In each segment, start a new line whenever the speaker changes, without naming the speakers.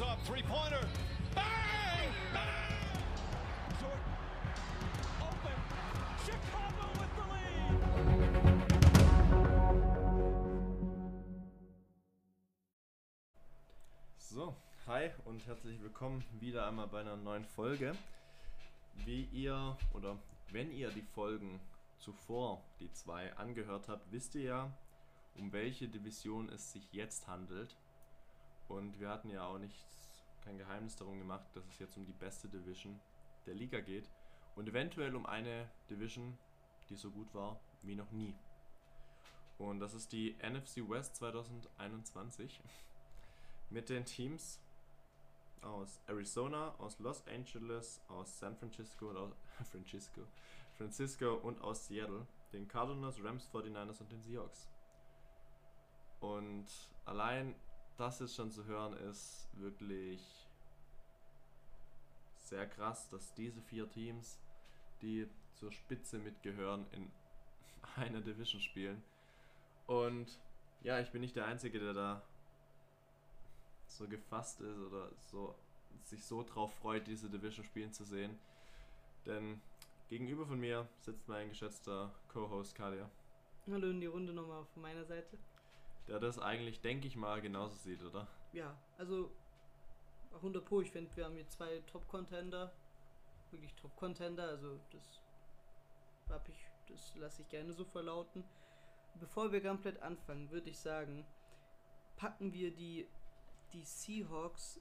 Up, three pointer. Bang! Bang!
Jordan open. Chicago with the lead.
So, hi und herzlich willkommen wieder einmal bei einer neuen Folge. Wie ihr oder wenn ihr die Folgen zuvor, die zwei, angehört habt, wisst ihr ja, um welche Division es sich jetzt handelt. Und wir hatten ja auch nichts, kein Geheimnis darum gemacht, dass es jetzt um die beste Division der Liga geht und eventuell um eine Division, die so gut war wie noch nie. Und das ist die NFC West 2021 mit den Teams aus Arizona, aus Los Angeles, aus San Francisco, aus Francisco, Francisco und aus Seattle, den Cardinals, Rams, 49ers und den Seahawks. Und allein das jetzt schon zu hören ist wirklich sehr krass, dass diese vier Teams, die zur Spitze mitgehören, in einer Division spielen. Und ja, ich bin nicht der Einzige, der da so gefasst ist oder so sich so drauf freut, diese Division spielen zu sehen. Denn gegenüber von mir sitzt mein geschätzter Co-Host Kadia,
Hallo in die Runde nochmal von meiner Seite.
Der das eigentlich, denke ich mal, genauso sieht, oder?
Ja, also 100 Pro, ich finde, wir haben hier zwei Top-Contender. Wirklich Top-Contender, also das hab ich, das lasse ich gerne so verlauten. Bevor wir komplett anfangen, würde ich sagen, packen wir die, die Seahawks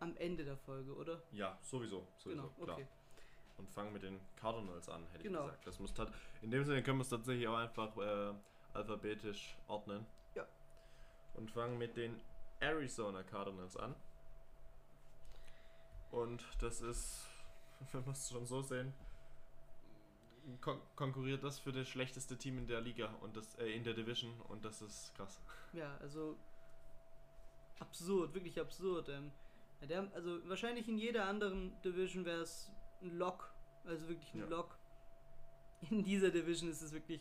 am Ende der Folge, oder?
Ja, sowieso, sowieso,
genau, okay.
Und fangen mit den Cardinals an, hätte
Genau.
ich gesagt. Das muss in dem Sinne können wir es tatsächlich auch einfach äh, alphabetisch ordnen. Und fangen mit den Arizona Cardinals an. Und das ist, wenn wir es schon so sehen, kon konkurriert das für das schlechteste Team in der Liga und das äh, in der Division und das ist krass.
Ja, also absurd, wirklich absurd. Ähm, ja, der, also wahrscheinlich in jeder anderen Division wäre es ein Lock, also wirklich ein
Ja.
Lock. In dieser Division ist es wirklich,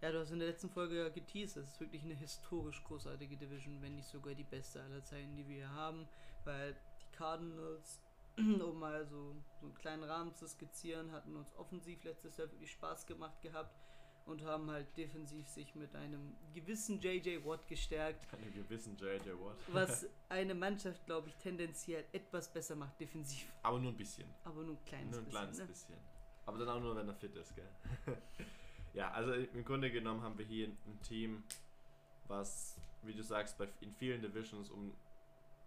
ja, du hast in der letzten Folge ja geteased, es ist wirklich eine historisch großartige Division, wenn nicht sogar die beste aller Zeiten, die wir hier haben, weil die Cardinals, um mal so, so einen kleinen Rahmen zu skizzieren, hatten uns offensiv letztes Jahr wirklich Spaß gemacht gehabt und haben halt defensiv sich mit einem gewissen JJ Watt gestärkt,
Einen gewissen J.J. Watt.
was eine Mannschaft, glaube ich, tendenziell etwas besser macht defensiv.
Aber nur ein bisschen.
Aber nur ein kleines
Nur ein
bisschen.
kleines
ne?
bisschen. Aber dann auch nur, wenn er fit ist, gell? ja, also im Grunde genommen haben wir hier ein Team, was, wie du sagst, bei, in vielen Divisions um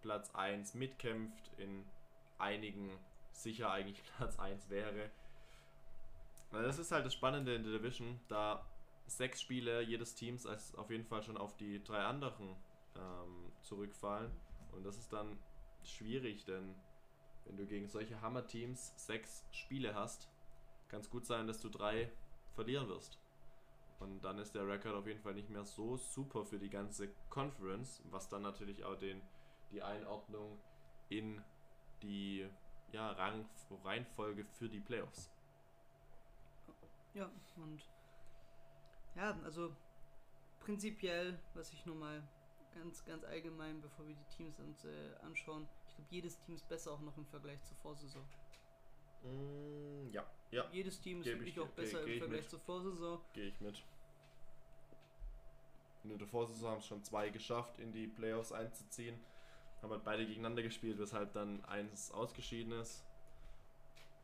Platz 1 mitkämpft, in einigen sicher eigentlich Platz 1 wäre. Das ist halt das Spannende in der Division, da sechs Spiele jedes Teams als auf jeden Fall schon auf die drei anderen ähm, zurückfallen. Und das ist dann schwierig, denn wenn du gegen solche Hammer-Teams sechs Spiele hast, kann es gut sein, dass du drei verlieren wirst. Und dann ist der Rekord auf jeden Fall nicht mehr so super für die ganze Conference, was dann natürlich auch den, die Einordnung in die ja, Rang, Reihenfolge für die Playoffs.
Ja, und ja, also prinzipiell, was ich nur mal ganz, ganz allgemein, bevor wir die Teams uns äh, anschauen, ich glaube, jedes Team ist besser auch noch im Vergleich zur Vorsaison.
Mm, ja, ja,
Jedes Team ist wirklich
ich-
auch besser
geh- geh
im
ich
Vergleich zur Vorsaison.
gehe ich mit. Und in der Vorsaison haben es schon zwei geschafft, in die Playoffs einzuziehen. Haben halt beide gegeneinander gespielt, weshalb dann eins ausgeschieden ist.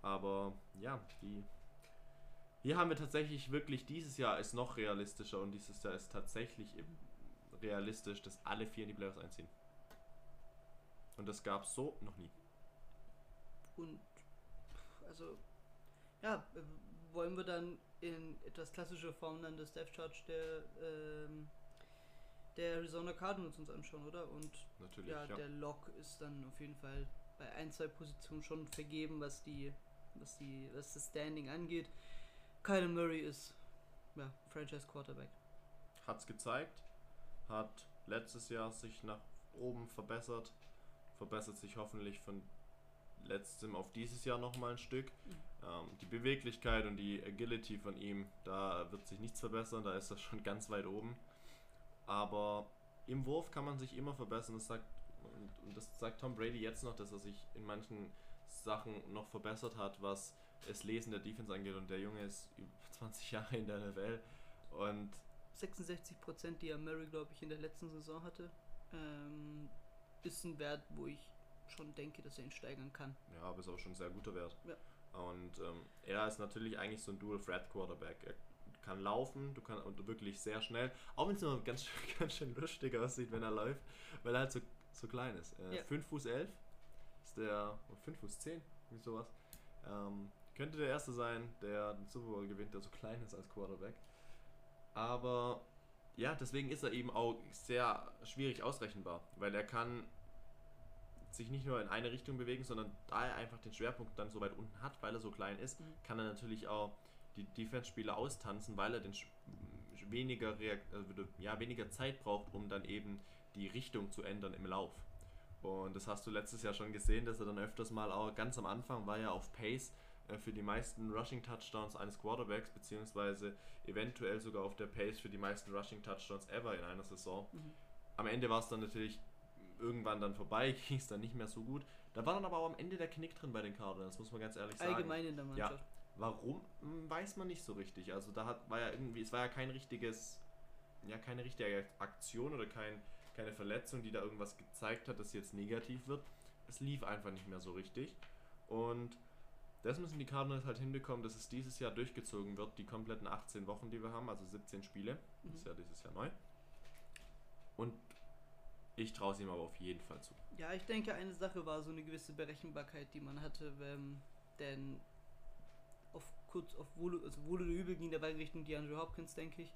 Aber ja, die. Hier haben wir tatsächlich wirklich dieses Jahr ist noch realistischer und dieses Jahr ist tatsächlich realistisch, dass alle vier in die Playoffs einziehen. Und das gab es so noch nie.
Und also, ja, wollen wir dann in etwas klassischer Form dann das Death Charge der, ähm, der Arizona Cardinals uns anschauen, oder? Und
Natürlich.
ja,
Ja,
der Lock ist dann auf jeden Fall bei ein, zwei Positionen schon vergeben, was die, was die, was das Standing angeht. Kyler Murray ist ja, Franchise Quarterback.
Hat's gezeigt, hat letztes Jahr sich nach oben verbessert, verbessert sich hoffentlich von letztem auf dieses Jahr nochmal ein Stück. Ähm, die Beweglichkeit und die Agility von ihm, da wird sich nichts verbessern, da ist er schon ganz weit oben. Aber im Wurf kann man sich immer verbessern, das sagt, und und das sagt Tom Brady jetzt noch, dass er sich in manchen Sachen noch verbessert hat, was das Lesen der Defense angeht. Und der Junge ist über 20 Jahre in der NFL. Und
66 Prozent, die er Murray, glaube ich, in der letzten Saison hatte, ähm, ist ein Wert, wo ich schon denke, dass er ihn steigern kann.
ja, aber ist auch schon ein sehr guter Wert.
Ja.
Und ähm, er ist natürlich eigentlich so ein Dual Threat Quarterback. Er kann laufen, du kannst und wirklich sehr schnell, auch wenn es immer ganz, schön- ganz schön lustig aussieht, wenn er läuft, weil er halt so, so klein ist. Äh,
Ja.
5 Fuß 11 ist der, 5 Fuß 10, wie sowas. Ähm, könnte der Erste sein, der den Super Bowl gewinnt, der so klein ist als Quarterback. Aber ja, deswegen ist er eben auch sehr schwierig ausrechenbar, weil er kann sich nicht nur in eine Richtung bewegen, sondern da er einfach den Schwerpunkt dann so weit unten hat, weil er so klein ist,
Mhm.
kann er natürlich auch die Defense-Spieler austanzen, weil er den weniger, Reakt also ja, weniger Zeit braucht, um dann eben die Richtung zu ändern im Lauf. Und das hast du letztes Jahr schon gesehen, dass er dann öfters mal auch ganz am Anfang war er auf Pace äh, für die meisten Rushing Touchdowns eines Quarterbacks, beziehungsweise eventuell sogar auf der Pace für die meisten Rushing Touchdowns ever in einer Saison.
Mhm.
Am Ende war es dann natürlich irgendwann dann vorbei, ging es dann nicht mehr so gut. Da war dann aber auch am Ende der Knick drin bei den Cardinals, muss man ganz ehrlich sagen.
Allgemein in der Mannschaft.
Warum hm, weiß man nicht so richtig. Also da hat, war ja irgendwie, es war ja kein richtiges, ja keine richtige Aktion oder kein, keine Verletzung, die da irgendwas gezeigt hat, dass jetzt negativ wird. Es lief einfach nicht mehr so richtig. Und das müssen die Cardinals halt hinbekommen, dass es dieses Jahr durchgezogen wird, die kompletten 18 Wochen, die wir haben, also 17 Spiele. Das ist
Mhm.
ja dieses Jahr neu. Und ich traue es ihm aber auf jeden Fall zu.
Ja, ich denke, eine Sache war so eine gewisse Berechenbarkeit, die man hatte, ähm, denn auf kurz, auf wohl, also wohl oder übel ging der Ball Richtung DeAndre Hopkins, denke ich.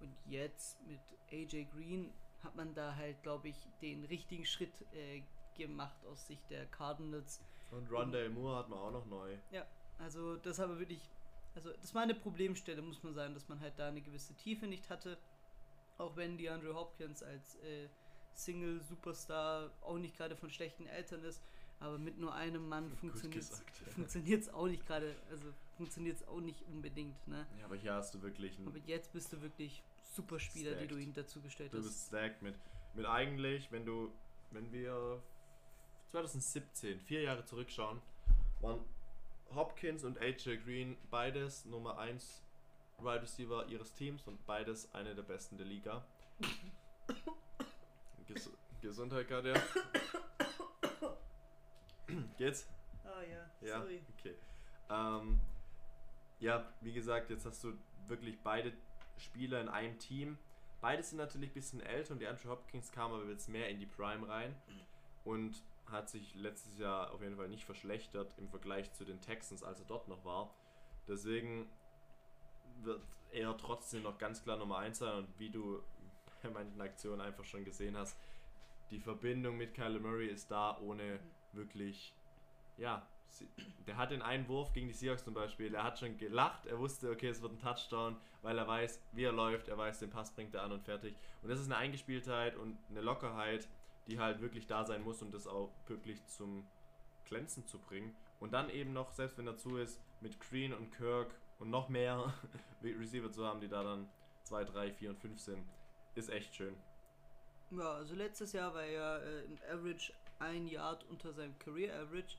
Und jetzt mit AJ Green hat man da halt, glaube ich, den richtigen Schritt äh, gemacht aus Sicht der Cardinals.
Und Rondale Moore hat man auch noch neu.
Also das aber wirklich, also das war eine Problemstelle, muss man sagen, dass man halt da eine gewisse Tiefe nicht hatte. Auch wenn DeAndre Hopkins als äh, Single-Superstar auch nicht gerade von schlechten Eltern ist, aber mit nur einem Mann funktioniert es auch nicht gerade, also funktioniert es auch nicht unbedingt, ne?
Ja, aber hier hast du wirklich
Aber jetzt bist du wirklich super Spieler, die du
Stacked.
ihm dazu gestellt
Du
hast.
bist stacked mit, mit eigentlich, wenn du, wenn wir 2017, vier Jahre zurückschauen, waren Hopkins und AJ Green beides Nummer 1 Wide Receiver ihres Teams und beides eine der besten der Liga. Ges Gesundheit gerade. ja. Geht's?
Ah ja,
Ja,
sorry.
okay. Ähm, ja, wie gesagt, jetzt hast du wirklich beide Spieler in einem Team. Beide sind natürlich ein bisschen älter und die Andrew Hopkins kam aber jetzt mehr in die Prime rein und hat sich letztes Jahr auf jeden Fall nicht verschlechtert im Vergleich zu den Texans, als er dort noch war. Deswegen wird er trotzdem noch ganz klar Nummer 1 sein und wie du bei manchen Aktionen einfach schon gesehen hast, die Verbindung mit Kyler Murray ist da ohne wirklich ja, sie- der hat den einen Wurf gegen die Seahawks zum Beispiel, er hat schon gelacht, er wusste, okay, es wird ein Touchdown, weil er weiß, wie er läuft, er weiß, den Pass bringt er an und fertig. Und das ist eine Eingespieltheit und eine Lockerheit, die halt wirklich da sein muss, um das auch wirklich zum Glänzen zu bringen. Und dann eben noch, selbst wenn dazu ist, mit Green und Kirk und noch mehr Receiver zu haben, die da dann 2, 3, 4 und 5 sind, ist echt schön.
Ja, also letztes Jahr war er äh, im Average ein Yard unter seinem Career Average.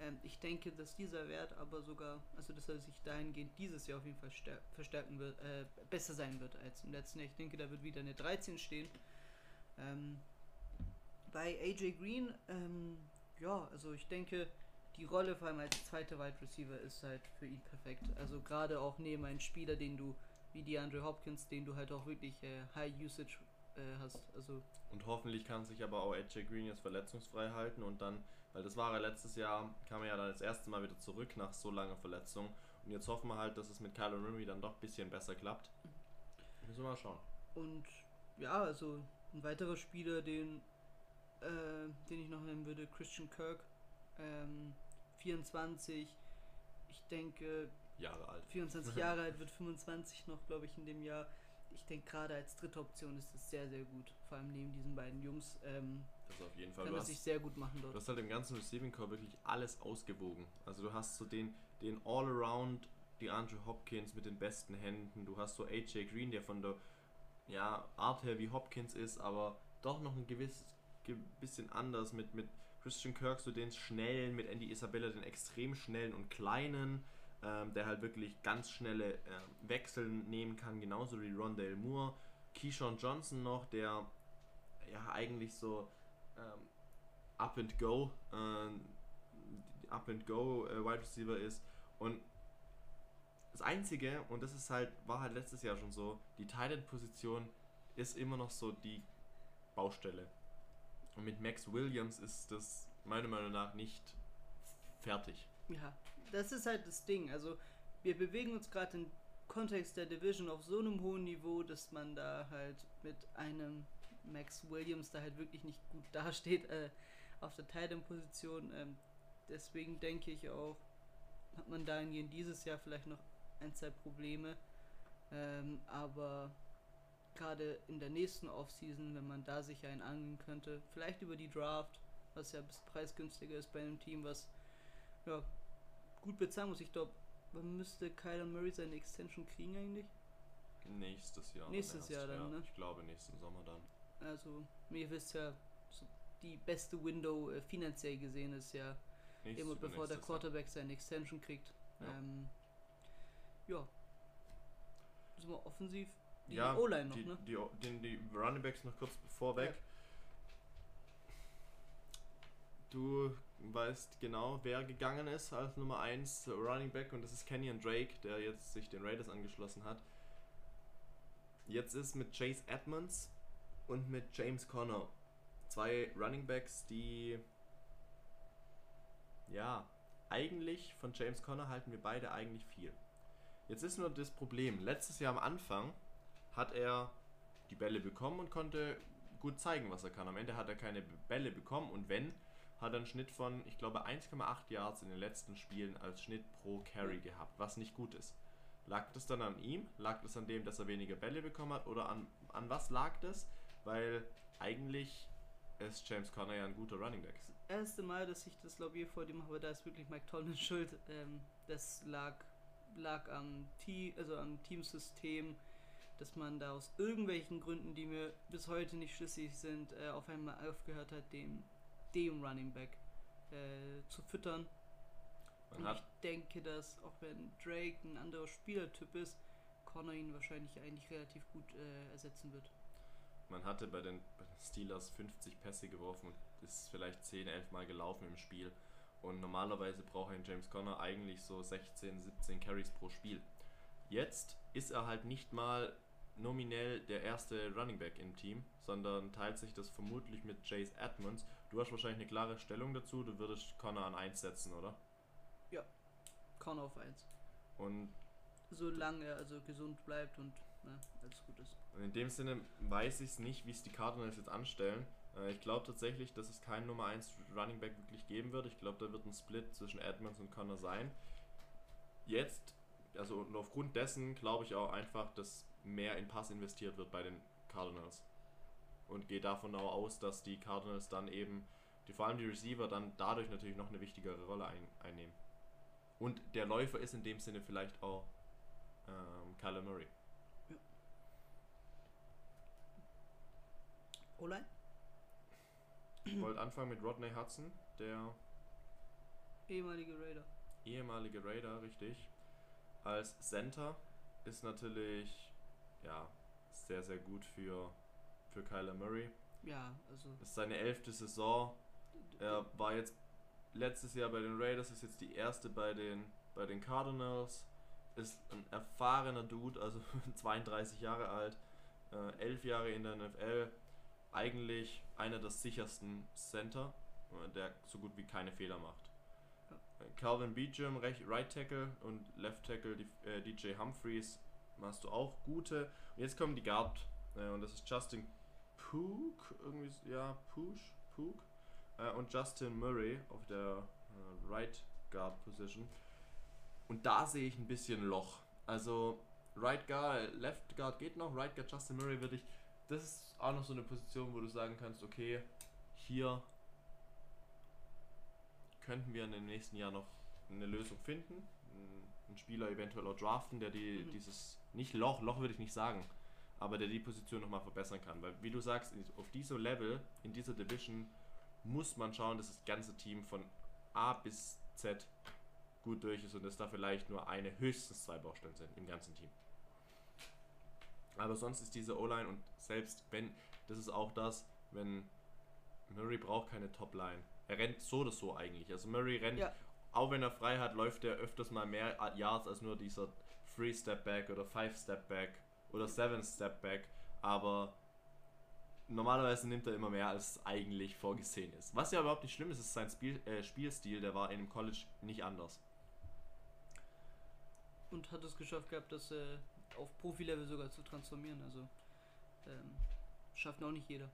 Ähm, ich denke, dass dieser Wert aber sogar, also dass er sich dahingehend dieses Jahr auf jeden Fall stär- verstärken wird, äh, besser sein wird als im letzten Jahr. Ich denke, da wird wieder eine 13 stehen. Ähm, bei AJ Green, ähm, ja, also ich denke, die Rolle vor allem als zweiter Wide Receiver ist halt für ihn perfekt. Also gerade auch neben einem Spieler, den du, wie DeAndre Hopkins, den du halt auch wirklich äh, High Usage äh, hast. Also
Und hoffentlich kann sich aber auch AJ Green jetzt verletzungsfrei halten und dann, weil das war er letztes Jahr, kam er ja dann das erste Mal wieder zurück nach so langer Verletzung. Und jetzt hoffen wir halt, dass es mit Kyler Murray dann doch ein bisschen besser klappt. Müssen wir mal schauen.
Und ja, also ein weiterer Spieler, den, äh, den ich noch nennen würde, Christian Kirk, ähm, 24, ich denke,
Jahre alt.
24 Jahre alt, wird 25 noch, glaube ich, in dem Jahr. Ich denke, gerade als dritte Option ist es sehr, sehr gut. Vor allem neben diesen beiden Jungs ähm,
Das auf jeden Fall.
kann
Du hast,
sich sehr gut machen
du
dort.
hast halt im ganzen Receiving Core wirklich alles ausgewogen. Also du hast so den, den All-Around, die Andrew Hopkins mit den besten Händen. Du hast so AJ Green, der von der ja, Art her wie Hopkins ist, aber doch noch ein gewiss, ge- bisschen anders mit, mit Christian Kirk, so den schnellen, mit Andy Isabella den extrem schnellen und kleinen, ähm, der halt wirklich ganz schnelle ähm, Wechsel nehmen kann, genauso wie Rondale Moore. Keyshawn Johnson noch, der ja eigentlich so ähm, Up and Go, ähm, Up and Go äh, Wide Receiver ist und das einzige und das ist halt war halt letztes Jahr schon so, die Tight Position ist immer noch so die Baustelle. Und mit Max Williams ist das meiner Meinung nach nicht fertig.
Ja, das ist halt das Ding. Also, wir bewegen uns gerade im Kontext der Division auf so einem hohen Niveau, dass man da halt mit einem Max Williams da halt wirklich nicht gut dasteht äh, auf der Titan-Position. Ähm, deswegen denke ich auch, hat man dahingehend dieses Jahr vielleicht noch ein, zwei Probleme. Ähm, aber gerade in der nächsten Offseason, wenn man da sich einen angeln könnte, vielleicht über die Draft, was ja ein bisschen preisgünstiger ist bei einem Team, was ja, gut bezahlen muss. Ich glaube, man müsste Kyler Murray seine Extension kriegen eigentlich.
Nächstes Jahr.
Nächstes
erst,
Jahr dann,
ja.
ne?
Ich glaube nächsten Sommer dann.
Also, ihr wisst ja, so die beste Window äh, finanziell gesehen ist ja
Nächstes,
immer bevor der
übernächstes Jahr.
Quarterback seine Extension kriegt.
Ja.
Ähm, ja. Sind wir offensiv? Die
ja,
O-Line noch,
die,
ne?
Die, den, die Running Backs noch kurz vorweg. Du weißt genau, wer gegangen ist als Nummer 1 Running Back und das ist Kenyon Drake, der jetzt sich den Raiders angeschlossen hat. Jetzt ist mit Chase Edmonds und mit James Conner zwei Running Backs, die ja, eigentlich von James Conner halten wir beide eigentlich viel. Jetzt ist nur das Problem, letztes Jahr am Anfang hat er die Bälle bekommen und konnte gut zeigen, was er kann. Am Ende hat er keine Bälle bekommen und wenn, hat einen Schnitt von, ich glaube, 1,8 Yards in den letzten Spielen als Schnitt pro Carry gehabt, was nicht gut ist. Lag das dann an ihm? Lag das an dem, dass er weniger Bälle bekommen hat? Oder an, an was lag das? Weil eigentlich ist James Conner ja ein guter Running Back.
Das erste Mal, dass ich das Lobby vor dem habe, da ist wirklich Mike Tomlin schuld. Ähm, das lag, lag am, Team, also am Teamsystem, dass man da aus irgendwelchen Gründen, die mir bis heute nicht schlüssig sind, äh, auf einmal aufgehört hat, dem, dem Running Back äh, zu füttern.
Man
Und ich denke, dass auch wenn Drake ein anderer Spielertyp ist, Connor ihn wahrscheinlich eigentlich relativ gut äh, ersetzen wird.
Man hatte bei den, Steelers 50 Pässe geworfen und ist vielleicht 10, 11 Mal gelaufen im Spiel. Und normalerweise braucht ein James Conner eigentlich so 16, 17 Carries pro Spiel. Jetzt ist er halt nicht mal nominell der erste Running Back im Team, sondern teilt sich das vermutlich mit Chase Edmonds. Du hast wahrscheinlich eine klare Stellung dazu, du würdest Conner an 1 setzen, oder?
Connor auf 1.
Und
Solange er also gesund bleibt und ne, alles gut ist.
Und in dem Sinne weiß ich es nicht, wie es die Cardinals jetzt anstellen. Äh, ich glaube tatsächlich, dass es keinen Nummer 1 Running Back wirklich geben wird. Ich glaube, da wird ein Split zwischen Edmonds und Connor sein. Jetzt, also und aufgrund dessen glaube ich auch einfach, dass mehr in Pass investiert wird bei den Cardinals. Und gehe davon auch aus, dass die Cardinals dann eben, die, vor allem die Receiver, dann dadurch natürlich noch eine wichtigere Rolle ein, einnehmen. Und der Läufer ist in dem Sinne vielleicht auch ähm, Kyler Murray.
O-Line?
Ich wollte anfangen mit Rodney Hudson, der
Ehemalige Raider.
ehemalige Raider, richtig. Als Center ist natürlich ja sehr, sehr gut für, für Kyler Murray.
Ja, also.
Das ist seine elfte Saison. Er war jetzt letztes Jahr bei den Raiders, ist jetzt die erste bei den, bei den Cardinals. Ist ein erfahrener Dude, also 32 Jahre alt, äh, 11 Jahre in der NFL. Eigentlich einer der sichersten Center, äh, der so gut wie keine Fehler macht. Äh, Calvin Beecham, Right Tackle und Left Tackle die, äh, DJ Humphreys machst du auch gute. Und jetzt kommen die Guard und das ist Justin Pook, irgendwie, ja, Push, Pook äh, und Justin Murray auf der äh, Right Guard Position. Und da sehe ich ein bisschen Loch. Also Right Guard, Left Guard geht noch, Right Guard Justin Murray würde ich. Das ist auch noch so eine Position, wo du sagen kannst, okay, hier könnten wir in den nächsten Jahr noch eine Lösung finden. Ein- Einen Spieler eventuell auch draften, der die,
Mhm.
dieses, nicht Loch, Loch würde ich nicht sagen, aber der die Position nochmal verbessern kann. Weil, wie du sagst, auf diesem Level, in dieser Division, muss man schauen, dass das ganze Team von A bis Z gut durch ist und dass da vielleicht nur eine, höchstens zwei Baustellen sind im ganzen Team. Aber sonst ist diese O-Line und selbst wenn, das ist auch das, wenn Murray braucht keine Top-Line. Er rennt so oder so eigentlich. Also Murray rennt,
Ja.
auch wenn er frei hat, läuft er öfters mal mehr Yards als nur dieser 3-Step-Back oder 5-Step-Back oder 7-Step-Back. Aber normalerweise nimmt er immer mehr, als eigentlich vorgesehen ist. Was ja überhaupt nicht schlimm ist, ist sein Spiel, äh, Spielstil, der war in dem College nicht anders.
Und hat es geschafft gehabt, das äh, auf Profilevel sogar zu transformieren. Also ähm, schafft auch nicht jeder.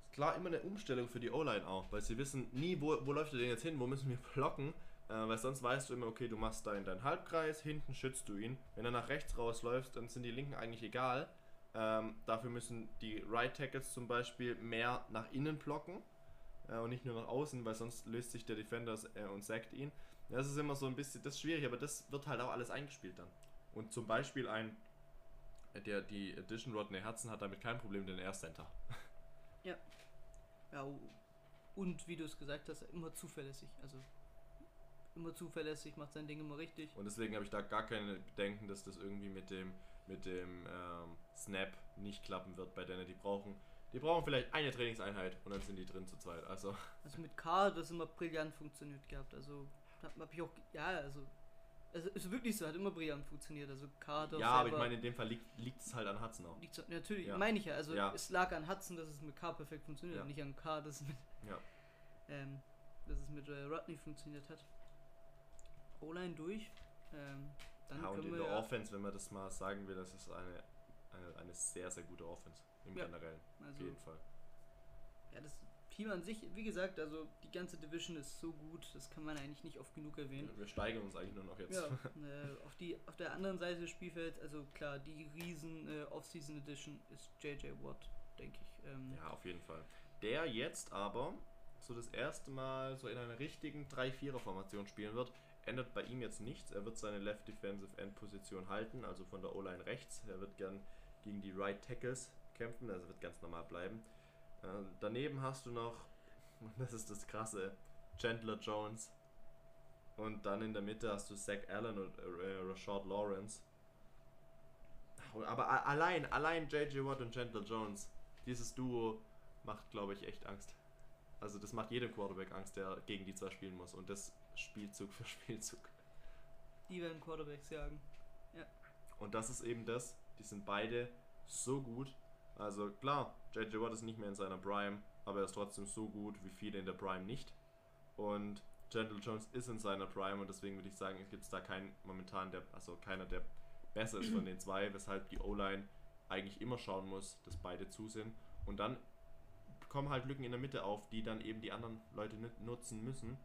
Ist klar immer eine Umstellung für die O-Line auch, weil sie wissen nie, wo, wo läuft er denn jetzt hin, wo müssen wir blocken, weil sonst weißt du immer, okay, du machst da in deinen Halbkreis, hinten schützt du ihn. Wenn er nach rechts rausläuft, dann sind die Linken eigentlich egal. Ähm, dafür müssen die Right Tackles zum Beispiel mehr nach innen blocken äh, und nicht nur nach außen, weil sonst löst sich der Defender äh, und sackt ihn. Das ist immer so ein bisschen, das ist schwierig, aber das wird halt auch alles eingespielt dann. Und zum Beispiel ein, der die Edition Rodney Herzen hat damit kein Problem, denn er Center.
Ja, und wie du es gesagt hast, immer zuverlässig. Also immer zuverlässig, macht sein Ding immer richtig.
Und deswegen habe ich da gar keine Bedenken, dass das irgendwie mit dem, mit dem ähm, Snap nicht klappen wird bei denen. Die brauchen, die brauchen vielleicht eine Trainingseinheit und dann sind die drin zu zweit. Also
Also mit K hat das immer brillant funktioniert gehabt. Also hab, hab ich auch, ja, also also ist wirklich so, hat immer brillant funktioniert. Also auch
ja, aber ich meine, in dem Fall liegt es halt an Hudson auch.
Liegt so, natürlich,
Ja.
meine ich ja. Also
Ja.
es lag an Hudson, dass es mit K perfekt funktioniert,
Ja.
nicht an K, dass es mit,
Ja.
ähm, dass es mit äh, Rodney funktioniert hat. O-Line durch. Ähm, dann
Ja, und in der
ja,
Offense, wenn man das mal sagen will, das ist eine, eine, eine sehr, sehr gute Offense im
Ja.
Generellen. Auf
also,
jeden Fall.
ja, das Team an sich, wie gesagt, also die ganze Division ist so gut, das kann man eigentlich nicht oft genug erwähnen.
Wir steigern uns eigentlich nur noch jetzt.
Ja, äh, auf, die, auf der anderen Seite des Spielfelds, also klar, die riesen äh, Off-Season Edition ist JJ Watt, denke ich. Ähm,
Ja, auf jeden Fall. Der jetzt aber so das erste Mal so in einer richtigen 3-4er-Formation spielen wird, ändert bei ihm jetzt nichts. Er wird seine Left Defensive End Position halten, also von der O-Line rechts. Er wird gern gegen die Right Tackles kämpfen, also wird ganz normal bleiben. Äh, daneben hast du noch, das ist das krasse, Chandler Jones. Und dann in der Mitte hast du Zach Allen und äh, Rashard Lawrence. Aber allein, allein JJ Watt und Chandler Jones, dieses Duo macht, glaube ich, echt Angst. Also das macht jedem Quarterback Angst, der gegen die zwei spielen muss. Und das Spielzug für Spielzug.
Die werden Quarterbacks jagen.
Und das ist eben das. Die sind beide so gut. Also klar, JJ Watt ist nicht mehr in seiner Prime, aber er ist trotzdem so gut wie viele in der Prime nicht. Und Chandler Jones ist in seiner Prime und deswegen würde ich sagen, es gibt da keinen momentan, der, also keiner, der besser ist von den zwei, weshalb die O-Line eigentlich immer schauen muss, dass beide zu sind. Und dann kommen halt Lücken in der Mitte auf, die dann eben die anderen Leute nut- nutzen müssen.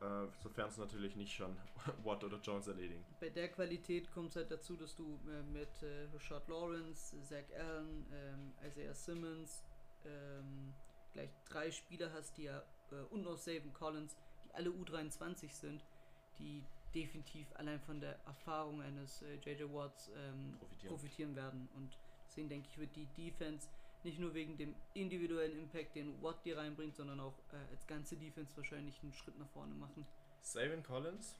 Äh, sofern es natürlich nicht schon Watt oder Jones erledigen.
Bei der Qualität kommt es halt dazu, dass du äh, mit äh, Rashad Lawrence, Zach Allen, ähm, Isaiah Simmons ähm, gleich drei Spieler hast, die ja äh, und noch Saban Collins, die alle U23 sind, die definitiv allein von der Erfahrung eines äh, JJ Watts ähm,
Profitieren.
profitieren werden. Und deswegen denke ich, wird die Defense nicht nur wegen dem individuellen Impact, den Watt dir reinbringt, sondern auch äh, als ganze Defense wahrscheinlich einen Schritt nach vorne machen.
Savin Collins,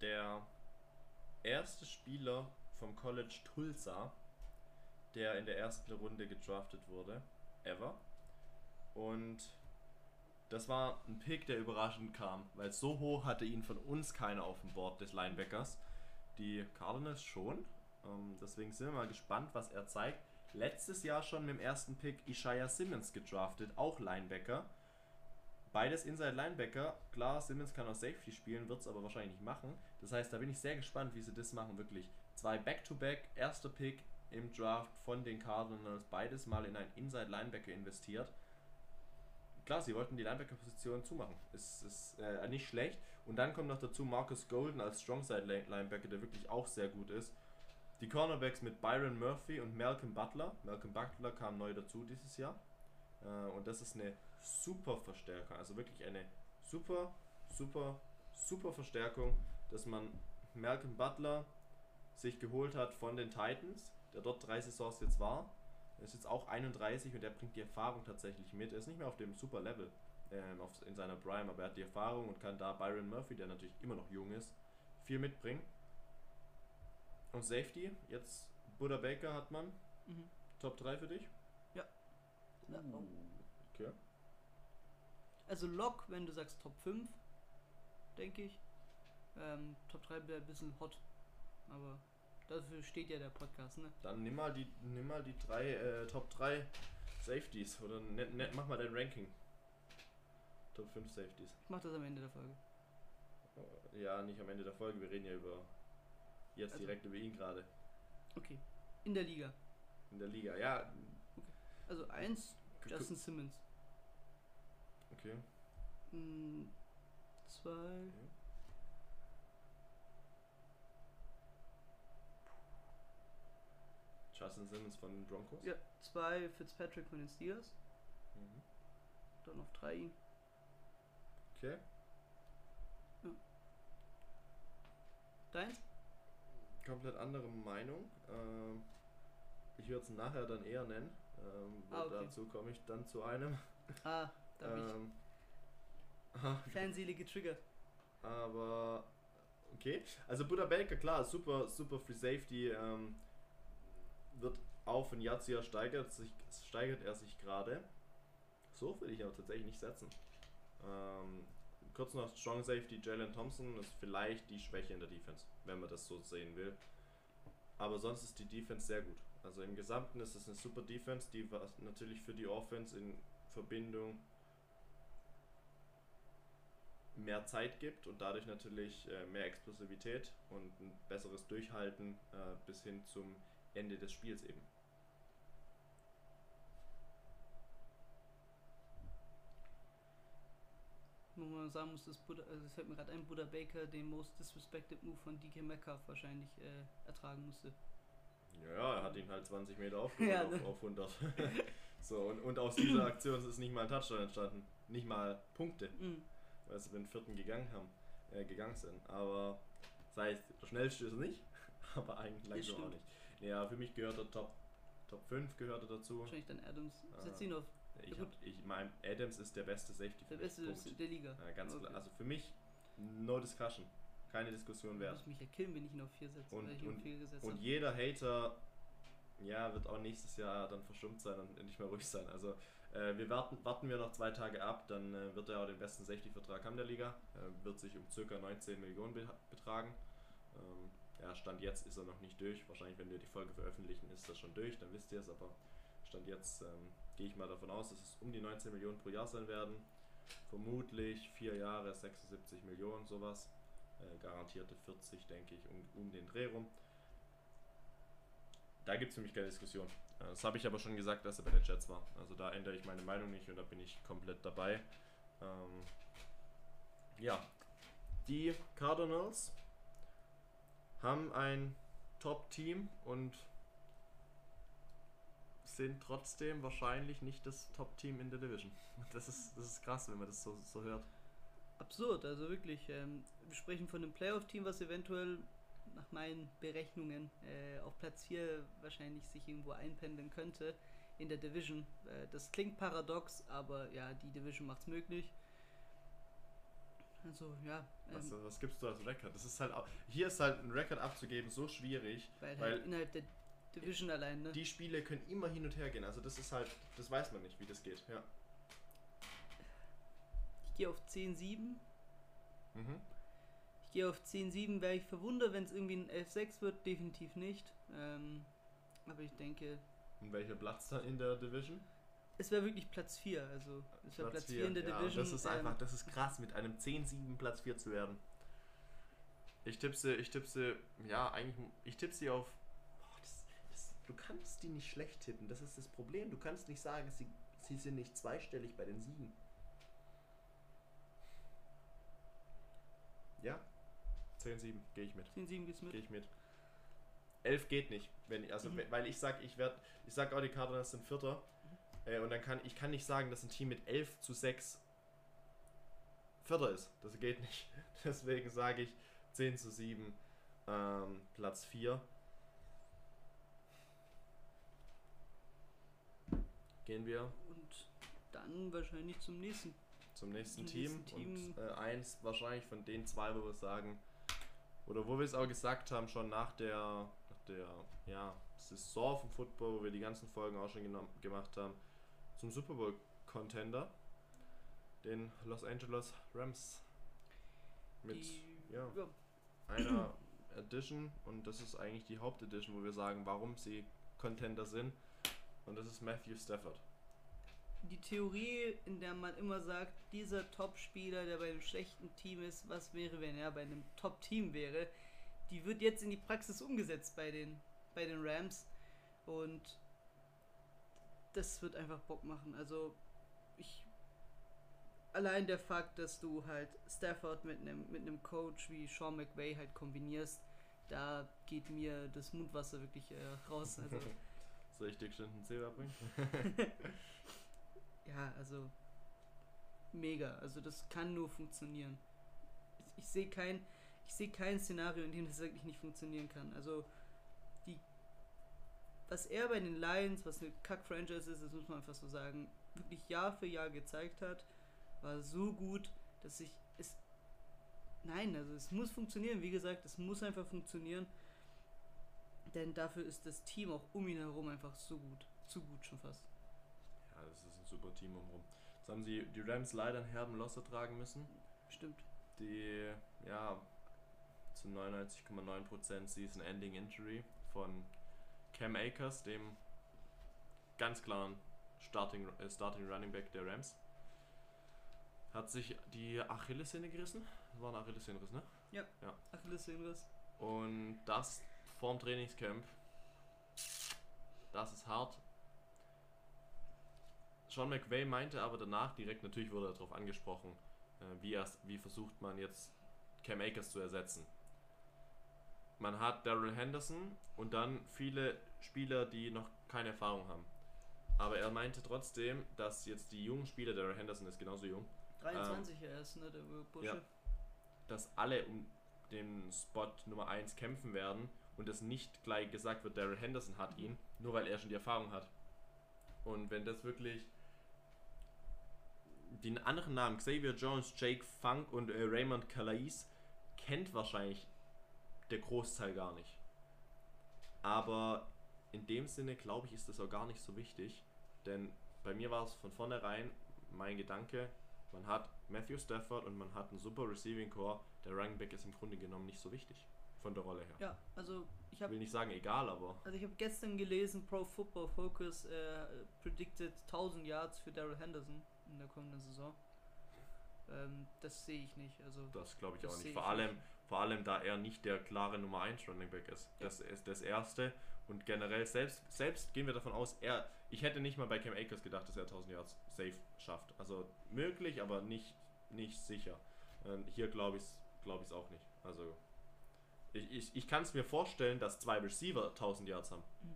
der erste Spieler vom College Tulsa, der in der ersten Runde gedraftet wurde, ever. Und das war ein Pick, der überraschend kam, weil so hoch hatte ihn von uns keiner auf dem Board des Linebackers. Die Cardinals schon. Ähm, deswegen sind wir mal gespannt, was er zeigt. Letztes Jahr schon mit dem ersten Pick Ishaya Simmons gedraftet, auch Linebacker. Beides Inside Linebacker. Klar, Simmons kann auch Safety spielen, wird es aber wahrscheinlich nicht machen. Das heißt, da bin ich sehr gespannt, wie sie das machen. Wirklich zwei Back-to-Back, erster Pick im Draft von den Cardinals, beides mal in einen Inside Linebacker investiert. Klar, sie wollten die Linebacker-Position zumachen. Ist, ist äh, nicht schlecht. Und dann kommt noch dazu Marcus Golden als Strongside Linebacker, der wirklich auch sehr gut ist. Die Cornerbacks mit Byron Murphy und Malcolm Butler. Malcolm Butler kam neu dazu dieses Jahr. Äh, und das ist eine super Verstärkung. Also wirklich eine super, super, super Verstärkung, dass man Malcolm Butler sich geholt hat von den Titans, der dort drei Saisons jetzt war. Er ist jetzt auch 31 und er bringt die Erfahrung tatsächlich mit. Er ist nicht mehr auf dem super Level ähm, in seiner Prime, aber er hat die Erfahrung und kann da Byron Murphy, der natürlich immer noch jung ist, viel mitbringen. Und Safety, jetzt Buddha Baker hat man.
Mhm.
Top 3 für dich?
Ja.
Uh, okay.
Also Lock, wenn du sagst Top 5, denke ich. Ähm, Top 3 wäre ein bisschen hot. Aber dafür steht ja der Podcast, ne?
Dann nimm mal die, nimm mal die drei, äh, Top 3 Safeties oder ne, ne, mach mal dein Ranking. Top 5 Safeties.
Ich mach das am Ende der Folge.
Ja, nicht am Ende der Folge, wir reden ja über jetzt
Also-
direkt über ihn gerade
Okay. In der Liga.
in der Liga. Ja,
Also 1,
k- k-
Justin Simmons.
Okay.
2,
Justin Simmons von den Broncos.
ja, 2 Fitzpatrick von den Steelers.
Mhm.
Dann auf 3 ihn.
Okay.
Deins?
Komplett andere Meinung. Ähm, ich würde es nachher dann eher nennen. Ähm,
Ah, okay.
Dazu komme ich dann zu einem.
Ah, da hab
Ähm, aha,
ich Fanseele getriggert.
Aber okay. Also Buddha Baker, klar, super, super Free Safety. Ähm, wird auch von Jahr zu Jahr steigert, sich, steigert er sich gerade. So würde ich aber tatsächlich nicht setzen. Ähm, kurz noch Strong Safety, Jalen Thompson ist vielleicht die Schwäche in der Defense, wenn man das so sehen will. Aber sonst ist die Defense sehr gut. Also im Gesamten ist es eine super Defense, die was natürlich für die Offense in Verbindung mehr Zeit gibt und dadurch natürlich äh, mehr Explosivität und ein besseres Durchhalten äh, bis hin zum Ende des Spiels eben.
Wo man sagen muss, dass Buddha, also es fällt mir gerade ein, Buddha Baker den most disrespected Move von DK Metcalf wahrscheinlich äh, ertragen musste.
Ja, er hat ihn halt 20 Meter aufgeholt
Ja,
auf,
ne?
auf 100. so, und, und aus dieser Aktion ist nicht mal ein Touchdown entstanden. Nicht mal Punkte,
Mhm.
weil sie den vierten gegangen haben, äh, gegangen sind. Aber sei es der schnellste ist er nicht, aber eigentlich langsam auch nicht. Ja, für mich gehört er Top, Top 5 gehört er dazu.
Wahrscheinlich dann Adams.
Ah.
Setz ihn auf
Ich,
Ja,
hab, ich mein, Adams ist der beste Safety
der. Beste
Punkt.
der Liga.
Ja, ganz
Okay.
klar. Also für mich no discussion. Keine Diskussion wert.
musst mich ja killen, wenn ich ihn auf 4 setze.
Und-
ich
und-
auf 4 gesetzt
Und jeder Hater, ja, wird auch nächstes Jahr dann verstummt sein und nicht mehr ruhig sein. Also äh, wir warten, warten wir noch zwei Tage ab, dann äh, wird er auch den besten Safety-Vertrag haben der Liga. Äh, wird sich um circa 19 Millionen be betragen. Ähm, ja, Stand jetzt ist er noch nicht durch. Wahrscheinlich, wenn wir die Folge veröffentlichen, ist das schon durch, dann wisst ihr es. Aber Stand jetzt ähm, gehe ich mal davon aus, dass es um die 19 Millionen pro Jahr sein werden. Vermutlich vier Jahre 76 Millionen, sowas. Äh, garantierte 40, denke ich, um, um den Dreh rum. Da gibt es mich keine Diskussion. Äh, Das habe ich aber schon gesagt, als er bei den Jets war. Also da ändere ich meine Meinung nicht und da bin ich komplett dabei. Ähm, ja, die Cardinals haben ein Top-Team und sind trotzdem wahrscheinlich nicht das Top-Team in der Division. Das ist, das ist krass, wenn man das so, so hört.
Absurd, also wirklich. Ähm, wir sprechen von einem Playoff-Team, was eventuell nach meinen Berechnungen äh, auf Platz 4 wahrscheinlich sich irgendwo einpendeln könnte in der Division. Äh, das klingt paradox, aber ja, die Division macht es möglich. Also ja,
Was,
ähm,
was gibst du als Rekord? Das ist halt auch, hier ist halt ein Rekord abzugeben so schwierig,
weil,
weil
halt innerhalb der Division allein, ne?
die Spiele können immer hin und her gehen. Also das ist halt, das weiß man nicht, wie das geht. Ja.
Ich gehe auf 10-7.
Mhm.
Ich gehe auf 10-7, wäre ich verwundert, wenn es irgendwie ein 11-6 wird, definitiv nicht. Ähm, aber ich denke,
Und welcher Platz dann in der Division?
es wäre wirklich Platz 4. Also es wäre Platz 4 in der
ja,
Division.
Das ist
ähm,
einfach, das ist krass, mit einem 10-7 Platz 4 zu werden. Ich tippe sie, ich tippe sie, ja, eigentlich, ich tippe sie auf. Du kannst die nicht schlecht tippen, das ist das Problem. Du kannst nicht sagen, sie, sie sind nicht zweistellig bei den Siegen. Ja, 10-7, gehe ich mit.
10-7 geht's
Gehe
mit.
ich mit. 11 geht nicht, wenn also
Mhm.
we- weil ich sag, ich werde ich sag auch die Cardinals sind Vierter äh, und dann kann ich kann nicht sagen, dass ein Team mit 11 zu 6 Vierter ist. Das geht nicht. Deswegen sage ich 10 zu 7 ähm, Platz 4. gehen wir
Und dann wahrscheinlich zum nächsten.
zum nächsten
Zum
Team.
nächsten Team.
Und äh, eins wahrscheinlich von den zwei, wo wir sagen, oder wo wir es auch gesagt haben, schon nach der, nach der ja, Saison vom Football, wo wir die ganzen Folgen auch schon genommen, gemacht haben, zum Super Bowl Contender, den Los Angeles Rams. Mit
die,
ja.
ja,
einer Edition und das ist eigentlich die Hauptedition, wo wir sagen, warum sie Contender sind. Und das ist Matthew Stafford.
die Theorie, in der man immer sagt, dieser Top-Spieler, der bei einem schlechten Team ist, was wäre, wenn er bei einem Top-Team wäre, die wird jetzt in die Praxis umgesetzt bei den, bei den Rams. Und das wird einfach Bock machen. Also, ich. Allein der Fakt, dass du halt Stafford mit einem mit einem Coach wie Sean McVay halt kombinierst, da geht mir das Mundwasser wirklich äh, raus. Also,
Soll ich dir geschwind einen Zebra bringen?
Ja, also mega. Also das kann nur funktionieren. Ich, ich sehe kein, ich sehe kein Szenario, in dem das wirklich nicht funktionieren kann. Also die, was er bei den Lions, was eine Kack-Franchise ist, das muss man einfach so sagen, wirklich Jahr für Jahr gezeigt hat, war so gut, dass ich es, nein, also es muss funktionieren. Wie gesagt, es muss einfach funktionieren. Denn dafür ist das Team auch um ihn herum einfach so gut. Zu gut schon fast.
Ja, das ist ein super Team umrum. Jetzt haben sie die Rams leider einen herben Loss ertragen müssen.
Stimmt.
Die, ja, zu 99,9% Season-Ending Injury von Cam Akers, dem ganz klaren Starting, äh, Starting Running Back der Rams. Hat sich die Achillessehne gerissen. Das war ein Achillessehnenriss, ne?
Achillessehnenriss.
Und das vorm Trainingscamp, das ist hart. Sean McVay meinte aber danach direkt, natürlich wurde er darauf angesprochen, äh, wie, erst, wie versucht man jetzt Cam Akers zu ersetzen. Man hat Daryl Henderson und dann viele Spieler, die noch keine Erfahrung haben. Aber er meinte trotzdem, dass jetzt die jungen Spieler, Daryl Henderson ist genauso jung,
23 er ist, ne, der Bursche.
Ja. dass alle um den Spot Nummer 1 kämpfen werden und es nicht gleich gesagt wird, Daryl Henderson hat ihn, nur weil er schon die Erfahrung hat. Und wenn das wirklich den anderen Namen, Xavier Jones, Jake Funk und äh, Raymond Calais, kennt wahrscheinlich der Großteil gar nicht. Aber in dem Sinne, glaube ich, ist das auch gar nicht so wichtig, denn bei mir war es von vornherein mein Gedanke, man hat Matthew Stafford und man hat einen super Receiving Core. Der Running Back ist im Grunde genommen nicht so wichtig von der Rolle her.
Ja, also ich habe
will nicht sagen egal, aber
also ich habe gestern gelesen, Pro Football Focus äh, predicted 1000 Yards für Daryl Henderson in der kommenden Saison. Ähm, das sehe ich nicht. Also
das glaube ich
Das
auch nicht.
ich
Vor allem,
nicht.
vor allem, da er nicht der klare Nummer 1 Running Back ist.
Ja.
Das ist das Erste. Und generell, selbst, selbst gehen wir davon aus, er, ich hätte nicht mal bei Cam Akers gedacht, dass er 1000 Yards safe schafft. Also möglich, aber nicht, nicht sicher. Ähm, hier glaube ich es glaub ich's auch nicht. Also ich, ich, ich kann es mir vorstellen, dass zwei Receiver 1000 Yards haben.
Mhm.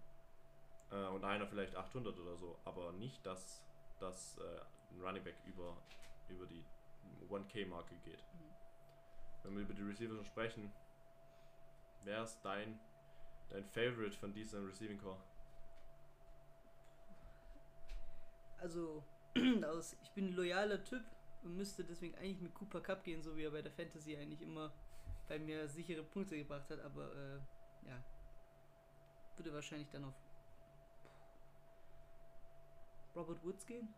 Äh, und einer vielleicht 800 oder so. Aber nicht, dass, dass äh, ein Running Back über, über die 1K-Marke geht.
Mhm.
Wenn wir über die Receiver schon sprechen, wer ist dein, dein Favorite von diesem Receiving Core?
Also, aus, ich bin ein loyaler Typ und müsste deswegen eigentlich mit Cooper Cup gehen, so wie er bei der Fantasy eigentlich immer bei mir sichere Punkte gebracht hat, aber äh, ja, würde wahrscheinlich dann auf Robert Woods gehen.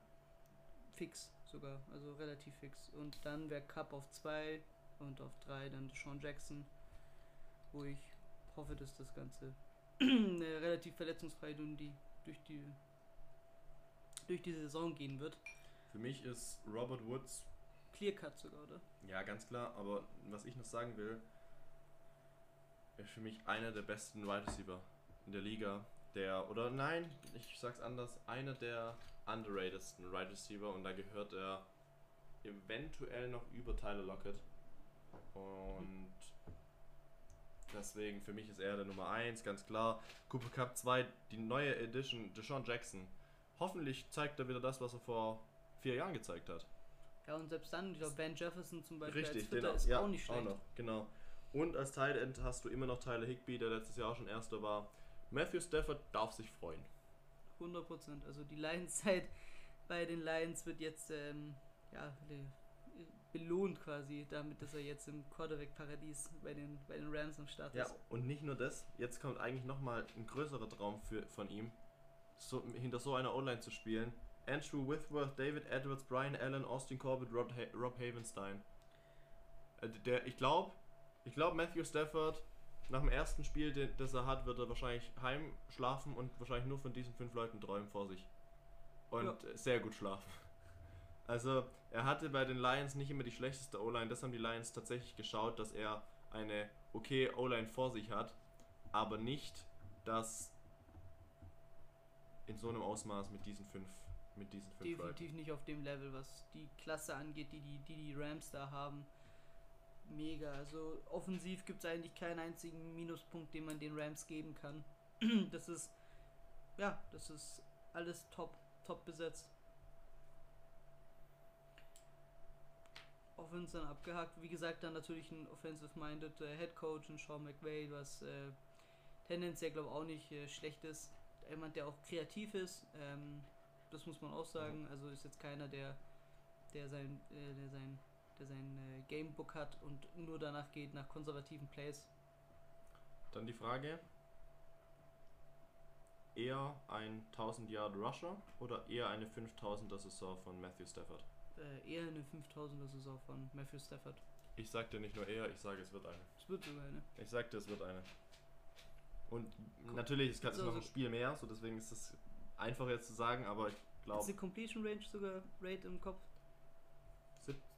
Fix sogar, also relativ fix. Und dann wäre Cup auf 2 und auf 3 dann Sean Jackson, wo ich hoffe, dass das Ganze äh, relativ verletzungsfrei durch die, durch die durch die Saison gehen wird.
Für mich ist Robert Woods,
Clear Cut sogar, oder?
ja ganz klar, aber was ich noch sagen will, er ist für mich einer der besten Wide Receiver in der Liga. Der, oder nein, ich sag's anders, einer der underratedsten Wide Receiver und da gehört er eventuell noch über Tyler Lockett. Und deswegen für mich ist er der Nummer 1, ganz klar. Cooper Cup 2, die neue Edition, Deshaun Jackson. Hoffentlich zeigt er wieder das, was er vor vier Jahren gezeigt hat.
Ja, und selbst dann, ich glaube, Ben Jefferson zum Beispiel
Richtig,
als
genau.
ist
ja,
auch nicht schlecht.
noch, genau. Und als Tight End hast du immer noch Tyler Higby, der letztes Jahr auch schon Erster war. Matthew Stafford darf sich freuen.
100 Prozent. Also die Lions-Zeit bei den Lions wird jetzt ähm, ja, le- belohnt quasi damit, dass er jetzt im Quarterback-Paradies bei den, bei den Rams am Start
Ja,
ist.
und nicht nur das, jetzt kommt eigentlich nochmal ein größerer Traum für, von ihm, so, hinter so einer O-Line zu spielen. Andrew Whitworth, David Edwards, Brian Allen, Austin Corbett, Rob, ha Rob Havenstein. Äh, der, ich glaube, ich glaube Matthew Stafford, nach dem ersten Spiel, den, das er hat, wird er wahrscheinlich heimschlafen und wahrscheinlich nur von diesen fünf Leuten träumen vor sich. Und
Ja.
sehr gut schlafen. Also, er hatte bei den Lions nicht immer die schlechteste O-Line. Das haben die Lions tatsächlich geschaut, dass er eine okay O-Line vor sich hat, aber nicht das in so einem Ausmaß mit diesen fünf, mit diesen fünf Leuten.
Definitiv nicht auf dem Level, was die Klasse angeht, die die, die, die Rams da haben. Mega. Also offensiv gibt es eigentlich keinen einzigen Minuspunkt, den man den Rams geben kann. Das ist, ja, das ist alles top, top besetzt. Offense dann abgehakt. Wie gesagt, dann natürlich ein offensive-minded äh, Head Coach, ein Sean McVay, was äh, tendenziell, glaube ich, auch nicht äh, schlecht ist. Jemand, der auch kreativ ist. Ähm, das muss man auch sagen. Also ist jetzt keiner, der, der sein, äh, der sein, der sein äh, Gamebook hat und nur danach geht nach konservativen Plays.
Dann die Frage: Eher ein 1000 Yard Rusher oder eher eine 5000er Saison von Matthew Stafford?
Äh, eher eine 5000er Saison von Matthew Stafford.
Ich sagte nicht nur eher, ich sage, es wird eine.
Es wird sogar eine.
Ich sagte, es wird eine. Und natürlich, es kann
So,
noch
so-
ein Spiel mehr, so deswegen ist es einfach jetzt zu sagen, aber ich
Ist
glaube,
die Completion Range sogar Rate im Kopf?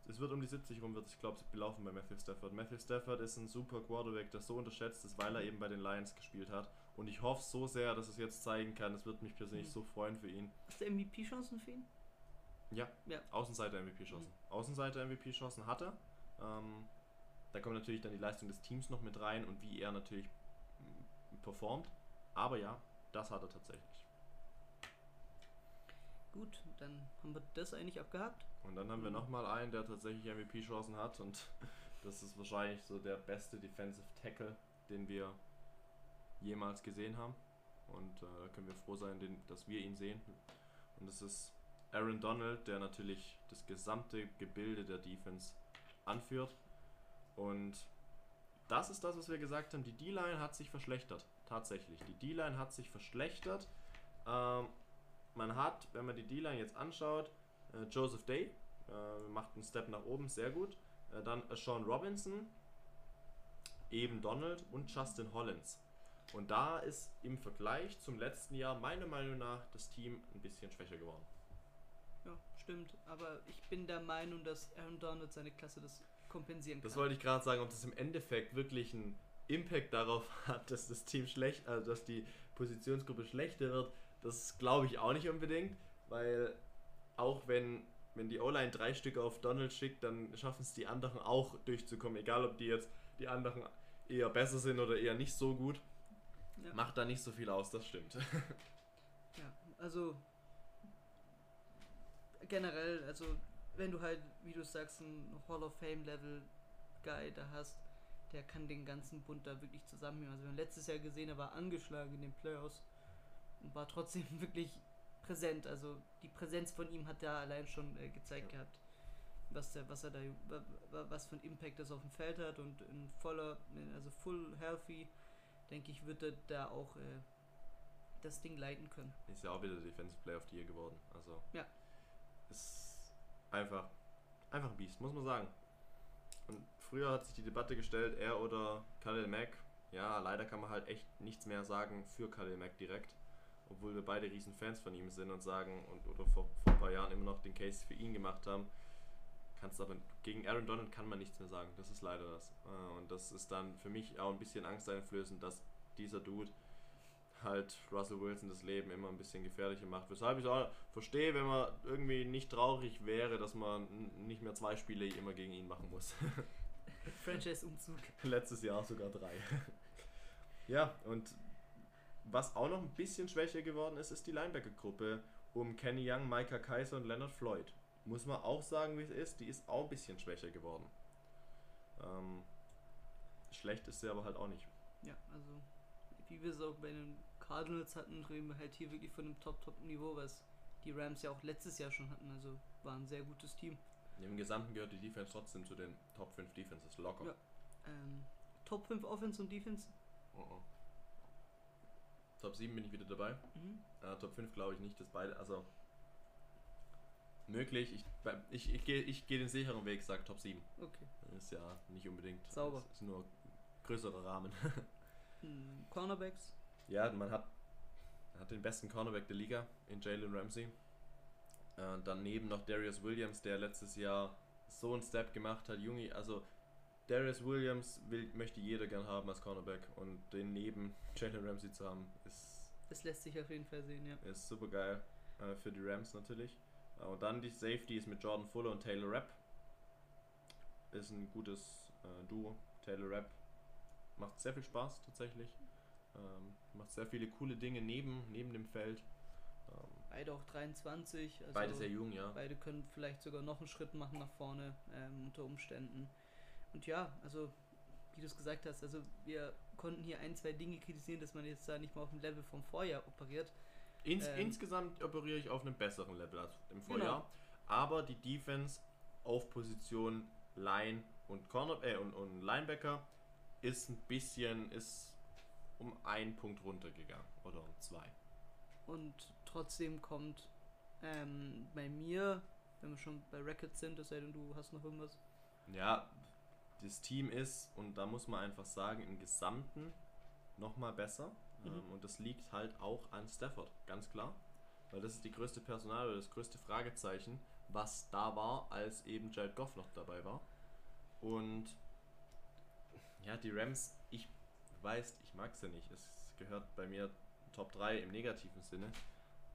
es wird um die 70 rum, wird ich glaube, belaufen bei Matthew Stafford. Matthew Stafford ist ein super Quarterback, der so unterschätzt ist, weil er eben bei den Lions gespielt hat. Und ich hoffe so sehr, dass es jetzt zeigen kann. Es wird mich persönlich
Mhm.
so freuen für ihn.
Hast du MVP-Chancen für ihn?
Ja,
Ja.
Außenseiter MVP-Chancen. Außenseiter MVP-Chancen hat er. Ähm, da kommt natürlich dann die Leistung des Teams noch mit rein und wie er natürlich performt. Aber ja, das hat er tatsächlich.
Gut, dann haben wir das eigentlich abgehakt.
Und dann haben wir
Mhm.
nochmal einen, der tatsächlich MVP-Chancen hat und das ist wahrscheinlich so der beste Defensive Tackle, den wir jemals gesehen haben. Und äh, da können wir froh sein, den, dass wir ihn sehen. Und das ist Aaron Donald, der natürlich das gesamte Gebilde der Defense anführt. Und das ist das, was wir gesagt haben. Die D-Line hat sich verschlechtert. Tatsächlich. Die D-Line hat sich verschlechtert. Ähm, man hat, wenn man die D-Line jetzt anschaut, äh, Joseph Day äh, macht einen Step nach oben, sehr gut. Äh, dann Sean Robinson, eben Donald und Justin Hollins. Und da ist im Vergleich zum letzten Jahr meiner Meinung nach das Team ein bisschen schwächer geworden.
Ja, stimmt. Aber ich bin der Meinung, dass Aaron Donald seine Klasse das kompensieren kann.
Das wollte ich gerade sagen, ob das im Endeffekt wirklich einen Impact darauf hat, dass das Team schlecht, also dass die Positionsgruppe schlechter wird, das glaube ich auch nicht unbedingt, weil auch wenn, wenn die O-Line drei Stück auf Donald schickt, dann schaffen es die anderen auch durchzukommen, egal ob die jetzt die anderen eher besser sind oder eher nicht so gut.
Ja.
Macht da nicht so viel aus, das stimmt.
Ja, also generell, also wenn du halt, wie du sagst, einen Hall of Fame Level Guy da hast, der kann den ganzen Bund da wirklich zusammennehmen. Also wir haben letztes Jahr gesehen, er war angeschlagen in den Playoffs und war trotzdem wirklich präsent. Also die Präsenz von ihm hat da allein schon äh, gezeigt
Ja.
gehabt, was der, was er da, wa- wa- was für einen Impact das auf dem Feld hat und in voller, also full healthy, denke ich, wird er da auch äh, das Ding leiten können.
Ist ja auch wieder Defensive Player of the Year geworden. Also
Ja.
ist einfach, einfach ein Biest, muss man sagen. Und früher hat sich die Debatte gestellt, er oder Khalil Mack. Ja, leider kann man halt echt nichts mehr sagen für Khalil Mack direkt. Obwohl wir beide riesen Fans von ihm sind und sagen und oder vor, vor ein paar Jahren immer noch den Case für ihn gemacht haben. Kannst aber gegen Aaron Donald kann man nichts mehr sagen. Das ist leider das. Äh, Und das ist dann für mich auch ein bisschen angsteinflößend, dass dieser Dude halt Russell Wilson das Leben immer ein bisschen gefährlicher macht. Weshalb ich auch verstehe, wenn man irgendwie nicht traurig wäre, dass man nicht mehr zwei Spiele immer gegen ihn machen muss.
Franchise-Umzug.
Letztes Jahr sogar drei. ja, und was auch noch ein bisschen schwächer geworden ist, ist die Linebacker-Gruppe um Kenny Young, Micah Kaiser und Leonard Floyd. Muss man auch sagen, wie es ist, die ist auch ein bisschen schwächer geworden. Ähm, schlecht ist sie aber halt auch nicht.
Ja, also wie wir es auch bei den Cardinals hatten, reden wir halt hier wirklich von einem Top-Top-Niveau, was die Rams ja auch letztes Jahr schon hatten. Also war ein sehr gutes Team.
Im Gesamten gehört die Defense trotzdem zu den Top 5 Defenses locker.
Ja. Ähm, Top 5 Offense und Defense.
Oh oh. Top 7 bin ich wieder dabei.
Mhm.
Äh, Top 5 glaube ich nicht, dass beide, also möglich. Ich, ich, ich gehe ich geh den sicheren Weg, sag Top 7.
Okay.
Ist ja nicht unbedingt.
Sauber.
Ist, ist nur größerer Rahmen.
Hm, Cornerbacks.
ja, man hat, hat den besten Cornerback der Liga in Jalen Ramsey. Äh, daneben noch Darius Williams, der letztes Jahr so einen Step gemacht hat. Junge, also Darius Williams will, möchte jeder gern haben als Cornerback und den neben Jalen Ramsey zu haben,
Das lässt sich auf jeden Fall sehen, ja.
Ist super geil äh, für die Rams natürlich. Äh, und dann die Safeties mit Jordan Fuller und Taylor Rapp. Ist ein gutes äh, Duo. Taylor Rapp macht sehr viel Spaß tatsächlich. Ähm, macht sehr viele coole Dinge neben, neben dem Feld. Ähm,
Beide auch 23. Also
beide sehr jung, ja.
Beide können vielleicht sogar noch einen Schritt machen nach vorne ähm, unter Umständen. Und ja, also wie du es gesagt hast, also wir konnten hier ein, zwei Dinge kritisieren, dass man jetzt da nicht mal auf dem Level vom Vorjahr operiert.
Ins,
ähm,
insgesamt operiere ich auf einem besseren Level als im
Genau.
Vorjahr. Aber die Defense auf Position Line und Corner äh, und, und Linebacker ist ein bisschen ist um einen Punkt runtergegangen oder um zwei.
Und trotzdem kommt ähm, bei mir, wenn wir schon bei Records sind, es sei denn, du hast noch irgendwas.
Ja, das Team ist, und da muss man einfach sagen, im Gesamten nochmal besser.
Mhm.
Ähm, und das liegt halt auch an Stafford, ganz klar. Weil das ist die größte Personal oder das größte Fragezeichen, was da war, als eben Jared Goff noch dabei war. Und ja, die Rams, ich weiß, ich mag sie ja nicht. Es gehört bei mir Top 3 im negativen Sinne.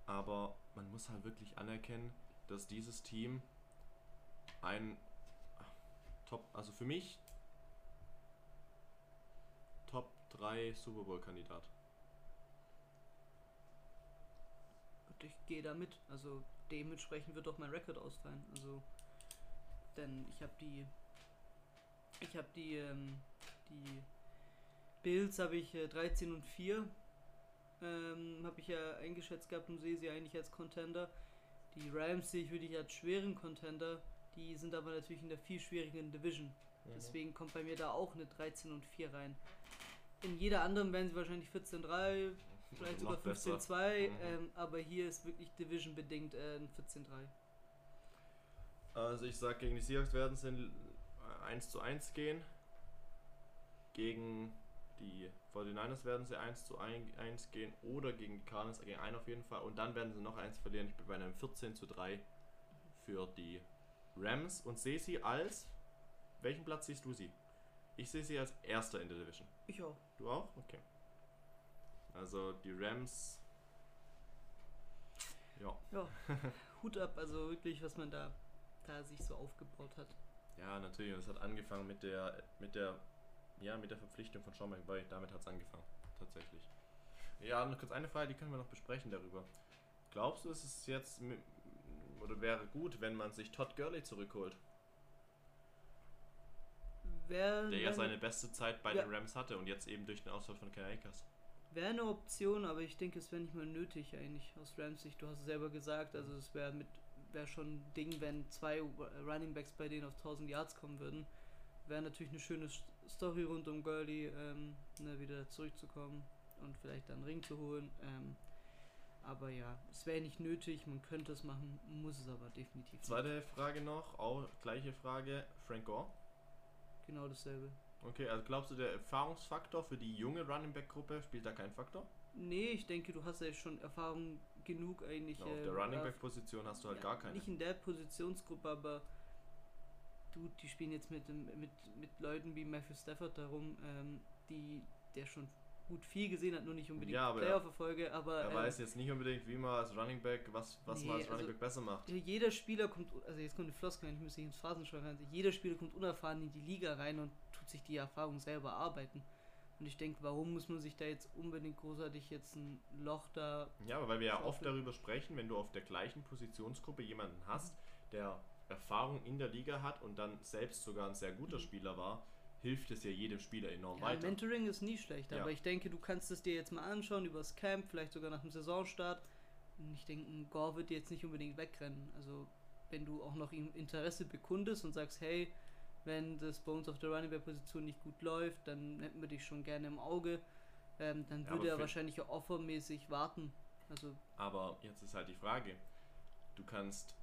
Aber man muss halt wirklich anerkennen, dass dieses Team ein Top, also für mich Top 3 Super Bowl Kandidat.
Und ich gehe da mit. Also dementsprechend wird auch mein Rekord ausfallen. Also, denn ich habe die, ich habe die, ähm, die Bills habe ich äh, 13 und 4. Ähm, habe ich ja eingeschätzt gehabt und sehe sie eigentlich als Contender. Die Rams sehe ich wirklich als schweren Contender. Die sind aber natürlich in der viel schwierigeren Division. Deswegen kommt bei mir da auch eine 13 und 4 rein. In jeder anderen wären sie wahrscheinlich 14 3, vielleicht sogar
Noch besser.
15 2,
Mhm.
ähm, aber hier ist wirklich Division bedingt äh, ein 14 3.
Also ich sag gegen die Seahawks werden sie in 1 zu 1 gehen. Gegen die 49ers werden sie 1 zu 1 gehen oder gegen die Cardinals gegen einen auf jeden Fall. Und dann werden sie noch eins verlieren. Ich bin bei einem 14 zu 3 für die Rams und sehe sie als. Welchen Platz siehst du sie? Ich sehe sie als erster in der Division.
Ich auch.
Du auch? Okay. Also die Rams. Ja.
Ja, Hut ab, also wirklich, was man da, da sich so aufgebaut hat.
Ja, natürlich. Und es hat angefangen mit der, mit der, ja, mit der Verpflichtung von Sean McVay. Damit hat es angefangen, tatsächlich. Ja, noch kurz eine Frage, die können wir noch besprechen darüber. Glaubst du, es ist jetzt mi- oder wäre gut, wenn man sich Todd Gurley zurückholt,
Wäre
der ja
wär,
seine beste Zeit bei
Ja.
den Rams hatte und jetzt eben durch den Ausfall von Ken Akers?
wär eine Option, aber ich denke, es wäre nicht mal nötig eigentlich aus Rams Sicht. Du hast es selber gesagt, also es wäre mit wäre schon ein Ding, wenn zwei Running Backs bei denen auf 1000 Yards kommen würden. Wäre natürlich eine schöne Story rund um Gurley, ähm, ne, wieder zurückzukommen und vielleicht dann einen Ring zu holen. Ähm, aber ja, es wäre nicht nötig, man könnte es machen, muss es aber definitiv nicht.
Zweite Frage noch, auch gleiche Frage, Frank Gore.
Genau dasselbe.
Okay, also glaubst du, der Erfahrungsfaktor für die junge Running Back Gruppe spielt da keinen Faktor?
Nee, ich denke, du hast ja schon Erfahrung genug eigentlich.
Auf
äh,
der Running
da-
Back Position hast du halt
ja,
gar keine.
Nicht in der Positionsgruppe, aber du, die spielen jetzt mit, mit, mit Leuten wie Matthew Stafford darum, ähm, die der schon gut viel gesehen hat, nur nicht unbedingt
Ja, aber
Playoff-Erfolge, aber
Er
ähm,
weiß jetzt nicht unbedingt, wie man als Running Back, was, was man
Nee,
als Running
also-
Back besser macht.
jeder Spieler kommt, also jetzt kommt die Floskel, ich muss sich ins Phasenschwein rein, jeder Spieler kommt unerfahren in die Liga rein und tut sich die Erfahrung selber arbeiten. Und ich denke, warum muss man sich da jetzt unbedingt großartig jetzt ein Loch da
Ja, aber weil wir ja oft darüber sprechen, wenn du auf der gleichen Positionsgruppe jemanden hast, der Erfahrung in der Liga hat und dann selbst sogar ein sehr guter
Mhm.
Spieler war, hilft es ja jedem Spieler enorm
Ja,
weiter.
Mentoring ist nie schlecht,
Ja.
aber ich denke, du kannst es dir jetzt mal anschauen übers Camp, vielleicht sogar nach dem Saisonstart. Und ich denke, ein Gore wird dir jetzt nicht unbedingt wegrennen. Also, wenn du auch noch ihm Interesse bekundest und sagst, hey, wenn das bei uns auf der Running Back Position nicht gut läuft, dann hätten wir dich schon gerne im Auge. Ähm, dann
Ja,
würde er wahrscheinlich auch offermäßig warten. Also,
Aber jetzt ist halt die Frage, du kannst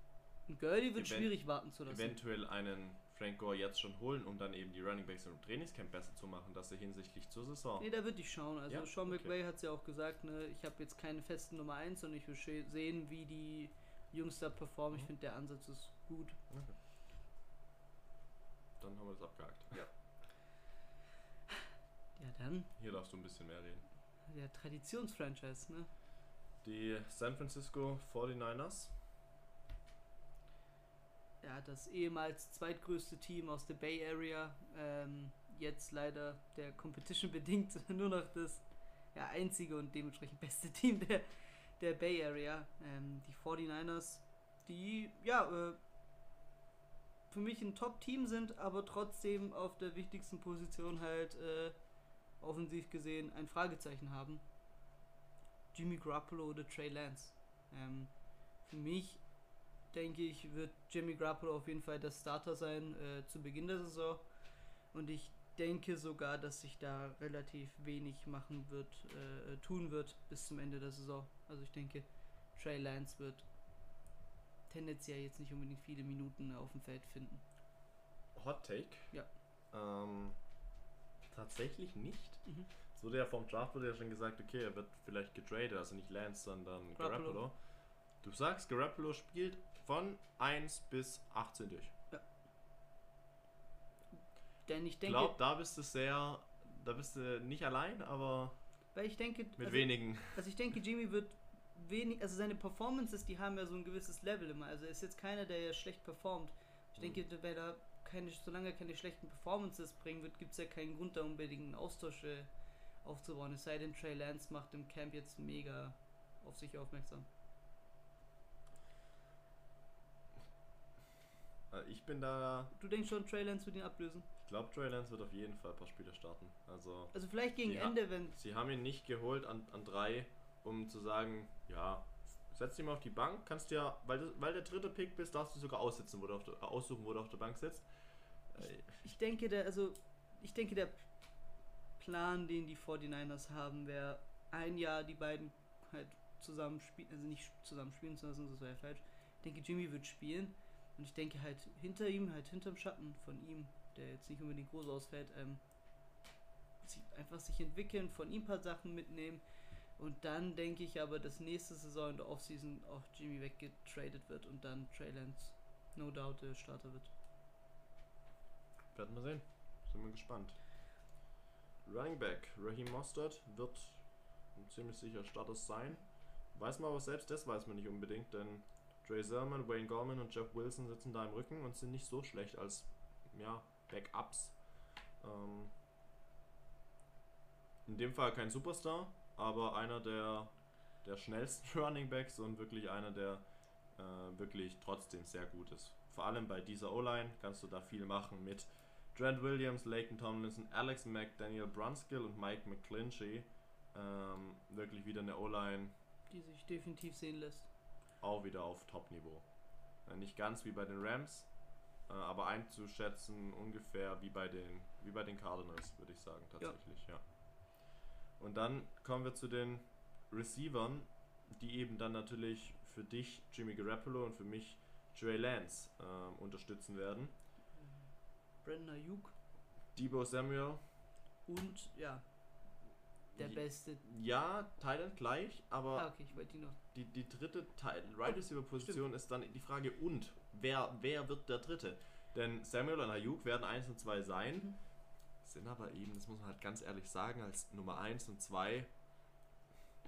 ein Gurley wird schwierig warten zu lassen.
eventuell einen Frank Gore jetzt schon holen, um dann eben die Running Backs im Trainingscamp besser zu machen, dass er hinsichtlich zur Saison.
Nee, da würde ich schauen. Also
Ja,
Sean
okay.
McVay hat es ja auch gesagt, ne, ich habe jetzt keine festen Nummer 1 und ich will sehen, wie die Jungs da performen. Ich
Mhm.
finde, der Ansatz ist gut.
Okay. Dann haben wir das abgehakt.
Ja, dann
Hier darfst du ein bisschen mehr reden.
der Traditionsfranchise, ne?
Die San Francisco 49ers.
Ja, das ehemals zweitgrößte Team aus der Bay Area, ähm, jetzt leider der Competition bedingt nur noch das ja, einzige und dementsprechend beste Team der, der Bay Area. Ähm, die 49ers, die ja äh, für mich ein Top-Team sind, aber trotzdem auf der wichtigsten Position halt äh, offensiv gesehen ein Fragezeichen haben. Jimmy Garoppolo oder Trey Lance. Ähm, für mich denke ich, wird Jimmy Garoppolo auf jeden Fall der Starter sein äh, zu Beginn der Saison. Und ich denke sogar, dass sich da relativ wenig machen wird, äh, tun wird bis zum Ende der Saison. Also ich denke, Trey Lance wird tendenziell jetzt nicht unbedingt viele Minuten auf dem Feld finden.
Hot Take.
Ja.
Ähm, tatsächlich nicht.
Mhm.
Es wurde ja vom Draft wurde ja schon gesagt, okay, er wird vielleicht getradet, also nicht Lance, sondern
Garoppolo.
Garoppolo. Du sagst, Garoppolo spielt von 1 bis 18 durch.
Denn ich
Ich
denke,
glaube, da bist du sehr, da bist du nicht allein, aber
weil ich denke,
mit
also,
wenigen.
Also ich denke, Jimmy wird wenig, also seine Performances, die haben ja so ein gewisses Level immer. Also er ist jetzt keiner, der ja schlecht performt. Ich denke, wenn er keine, solange er keine schlechten Performances bringen wird, gibt es ja keinen Grund, da unbedingt einen Austausch äh, aufzubauen. Es sei denn, Trey Lance macht im Camp jetzt mega auf sich aufmerksam.
Ich bin da,
Du denkst schon, Trey Lance wird ihn ablösen?
ich glaube, Trey Lance wird auf jeden Fall ein paar Spiele starten. Also,
Also vielleicht gegen
Ja.
Ende, wenn
sie haben ihn nicht geholt an, an drei, um zu sagen, ja, setz ihn mal auf die Bank, kannst ja, weil, weil der dritte Pick bist, darfst du sogar aussitzen, wo du auf der, aussuchen, wo du auf der Bank sitzt. Äh,
Ich denke, der, also, ich denke, der Plan, den die 49ers haben, wäre ein Jahr die beiden halt zusammen spielen, also nicht zusammen spielen zu lassen, das wäre falsch. Ich denke, Jimmy wird spielen und ich denke halt hinter ihm, halt hinterm Schatten von ihm, der jetzt nicht unbedingt groß ausfällt, ähm, einfach sich entwickeln, von ihm ein paar Sachen mitnehmen und dann denke ich aber, dass nächste Saison in der Offseason auch Jimmy weggetradet wird und dann Trey Lance no doubt der Starter wird.
Werden wir sehen. Sind wir gespannt. Running Back, Raheem Mostert wird ziemlich sicher Starter sein. Weiß man aber selbst das weiß man nicht unbedingt, denn Trey Sermon, Wayne Gorman und Jeff Wilson sitzen da im Rücken und sind nicht so schlecht als ja, Backups. Ähm, in dem Fall kein Superstar, aber einer der, der schnellsten Running Backs und wirklich einer, der äh, wirklich trotzdem sehr gut ist. Vor allem bei dieser O-Line kannst du da viel machen mit Trent Williams, Laken Tomlinson, Alex Mack, Daniel Brunskill und Mike McClinchy. Ähm, wirklich wieder eine O-Line,
Die sich definitiv sehen lässt.
Auch wieder auf Top-Niveau. Äh, nicht ganz wie bei den Rams, äh, aber einzuschätzen ungefähr wie bei den, wie bei den Cardinals, würde ich sagen, tatsächlich, ja. Und dann kommen wir zu den Receivern, die eben dann natürlich für dich Jimmy Garoppolo und für mich Trey Lance ähm, unterstützen werden.
Brandon Ayuk
Debo Samuel,
und ja, der beste.
ja, Thailand gleich, aber
Ah, okay, noch.
die, die dritte Teil, Right Receiver Position ist dann die Frage und wer, wer wird der dritte? Denn Samuel und Ayuk werden 1 und 2 sein,
Mhm.
sind aber eben, das muss man halt ganz ehrlich sagen, als Nummer 1 und 2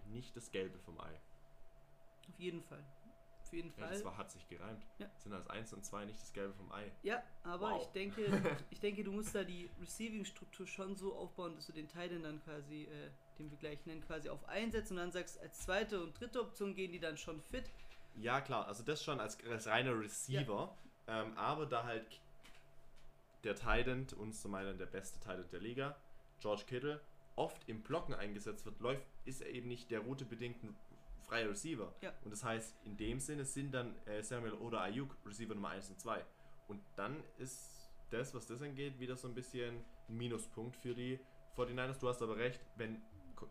nicht das Gelbe vom Ei.
Auf jeden Fall. Auf jeden
Ja,
Fall.
das war, hat sich gereimt.
Ja.
Sind als 1 und 2 nicht das Gelbe vom Ei.
Ja, aber
Wow.
ich denke, ich denke, du musst da die Receiving-Struktur schon so aufbauen, dass du den Titan dann quasi, äh, den wir gleich nennen, quasi auf einsetzt und dann sagst, als zweite und dritte Option gehen die dann schon fit.
Ja, klar, also das schon als, als reiner Receiver, ähm, aber da halt der Titan, uns zu meinen der beste Titan der Liga, George Kittle, oft im Blocken eingesetzt wird, läuft, ist er eben nicht der routebedingt ein freier Receiver.
Ja.
Und das heißt, in dem Sinne sind dann äh, Samuel oder Ayuk Receiver Nummer 1 und 2. Und dann ist das, was das angeht, wieder so ein bisschen ein Minuspunkt für die 49ers. Du hast aber recht, wenn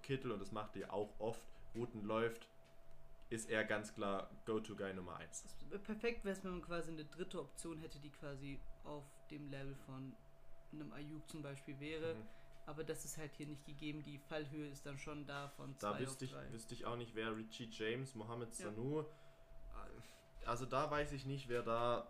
Kittel, und das macht er auch oft, Routen läuft, ist er ganz klar Go-To-Guy Nummer 1.
Es wär perfekt wäre es, wenn man quasi eine dritte Option hätte, die quasi auf dem Level von einem Ayuk zum Beispiel wäre.
Mhm.
Aber das ist halt hier nicht gegeben. Die Fallhöhe ist dann schon da von 2
Da wüsste ich,
3.
wüsste ich auch nicht, wer Richie James, Mohamed
Ja.
Sanu. Also da weiß ich nicht, wer da.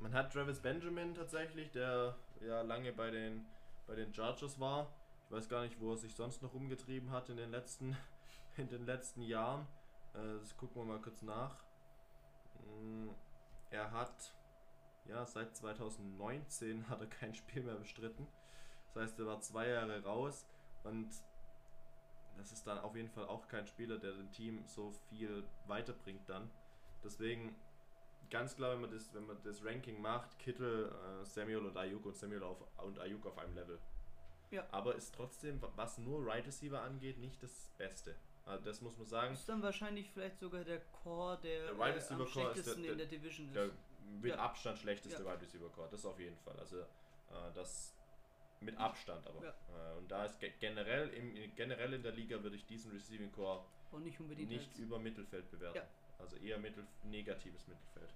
Man hat Travis Benjamin tatsächlich, der ja lange bei den, bei den Chargers war. Ich weiß gar nicht, wo er sich sonst noch umgetrieben hat in den letzten, in den letzten Jahren. Äh, das gucken wir mal kurz nach. Mm, Er hat ja seit 2019 hat er kein Spiel mehr bestritten. Das heißt, er war zwei Jahre raus und das ist dann auf jeden Fall auch kein Spieler, der dem Team so viel weiterbringt dann. Deswegen ganz klar, wenn man das, wenn man das Ranking macht, Kittel, äh, Samuel und Ayuk und Samuel auf, und Ayuk auf einem Level.
Ja.
Aber ist trotzdem, wa- was nur Right Receiver angeht, nicht das Beste. Also das muss man sagen.
ist dann wahrscheinlich vielleicht sogar der Core, der,
Der Wide
äh,
Receiver
am
Core ist
schlechtesten
der-
in der Division ist.
Der mit
Ja.
Abstand schlechteste
Ja.
Wide Receiver Core, das auf jeden Fall. Also äh, das mit Abstand aber.
Ja.
Äh, und da ist ge generell, im, generell in der Liga würde ich diesen Receiving Core
Und nicht unbedingt
nicht über Mittelfeld bewerten.
Ja.
Also eher mittel negatives Mittelfeld.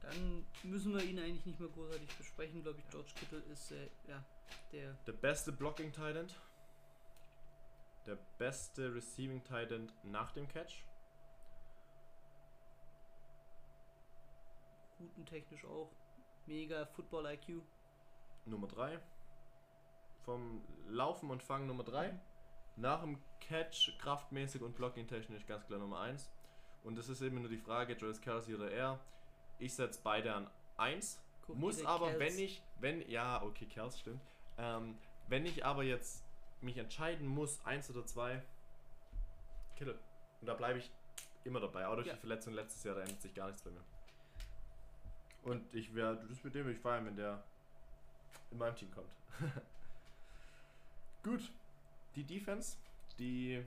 Dann müssen wir ihn eigentlich nicht mehr großartig besprechen, glaube ich. George Kittle ist äh, ja der
Der beste Blocking End. Der beste Receiving End nach dem Catch.
routentechnisch auch mega Football IQ.
Nummer 3. Vom Laufen und Fangen Nummer 3. Nach dem Catch kraftmäßig und Blocking technisch ganz klar Nummer 1. Und das ist eben nur die Frage, Travis Kelsey oder er. Ich setze beide an 1.
Guck,
Muss aber,
Kels.
wenn ich, wenn, ja, okay, Kels stimmt. Ähm, wenn ich aber jetzt mich entscheiden muss, 1 oder 2, Kittle. Und da bleibe ich immer dabei. Auch durch
Ja.
die Verletzung letztes Jahr, da ändert sich gar nichts bei mir. Und ich wäre, das mit dem würde ich feiern, wenn der in meinem Team kommt. Gut. Die Defense, die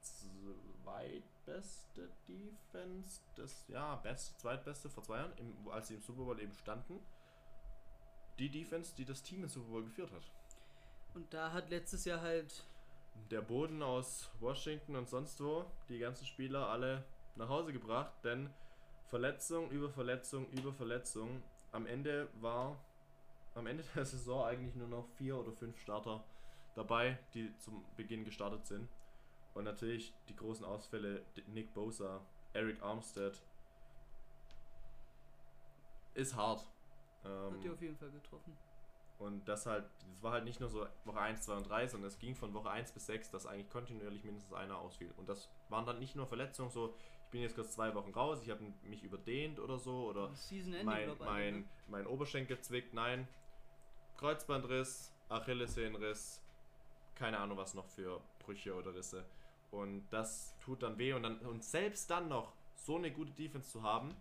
zweitbeste Defense, das ja, beste, zweitbeste vor zwei Jahren, im, als sie im Super Bowl eben standen. Die Defense, die das Team im Super Bowl geführt hat.
Und da hat letztes Jahr halt
Der Boden aus Washington und sonst wo, die ganzen Spieler alle nach Hause gebracht, denn Verletzung über Verletzung über Verletzung. Am Ende war am Ende der Saison eigentlich nur noch vier oder fünf Starter dabei, die zum Beginn gestartet sind. Und natürlich die großen Ausfälle, Nick Bosa, Eric Armstead. Ist hart. Ähm,
hat die auf jeden Fall getroffen.
und das halt, das war halt nicht nur so Woche 1, 2 und 3, sondern es ging von Woche 1 bis 6, dass eigentlich kontinuierlich mindestens einer ausfiel. Und das waren dann nicht nur Verletzungen, so, ich bin jetzt kurz zwei Wochen raus, ich habe mich überdehnt oder so, oder mein, mein,
ne?
mein Oberschenkel zwickt, nein. Kreuzbandriss, Achillessehnenriss, keine Ahnung was noch für Brüche oder Risse. Und das tut dann weh und dann und selbst dann noch so eine gute Defense zu haben,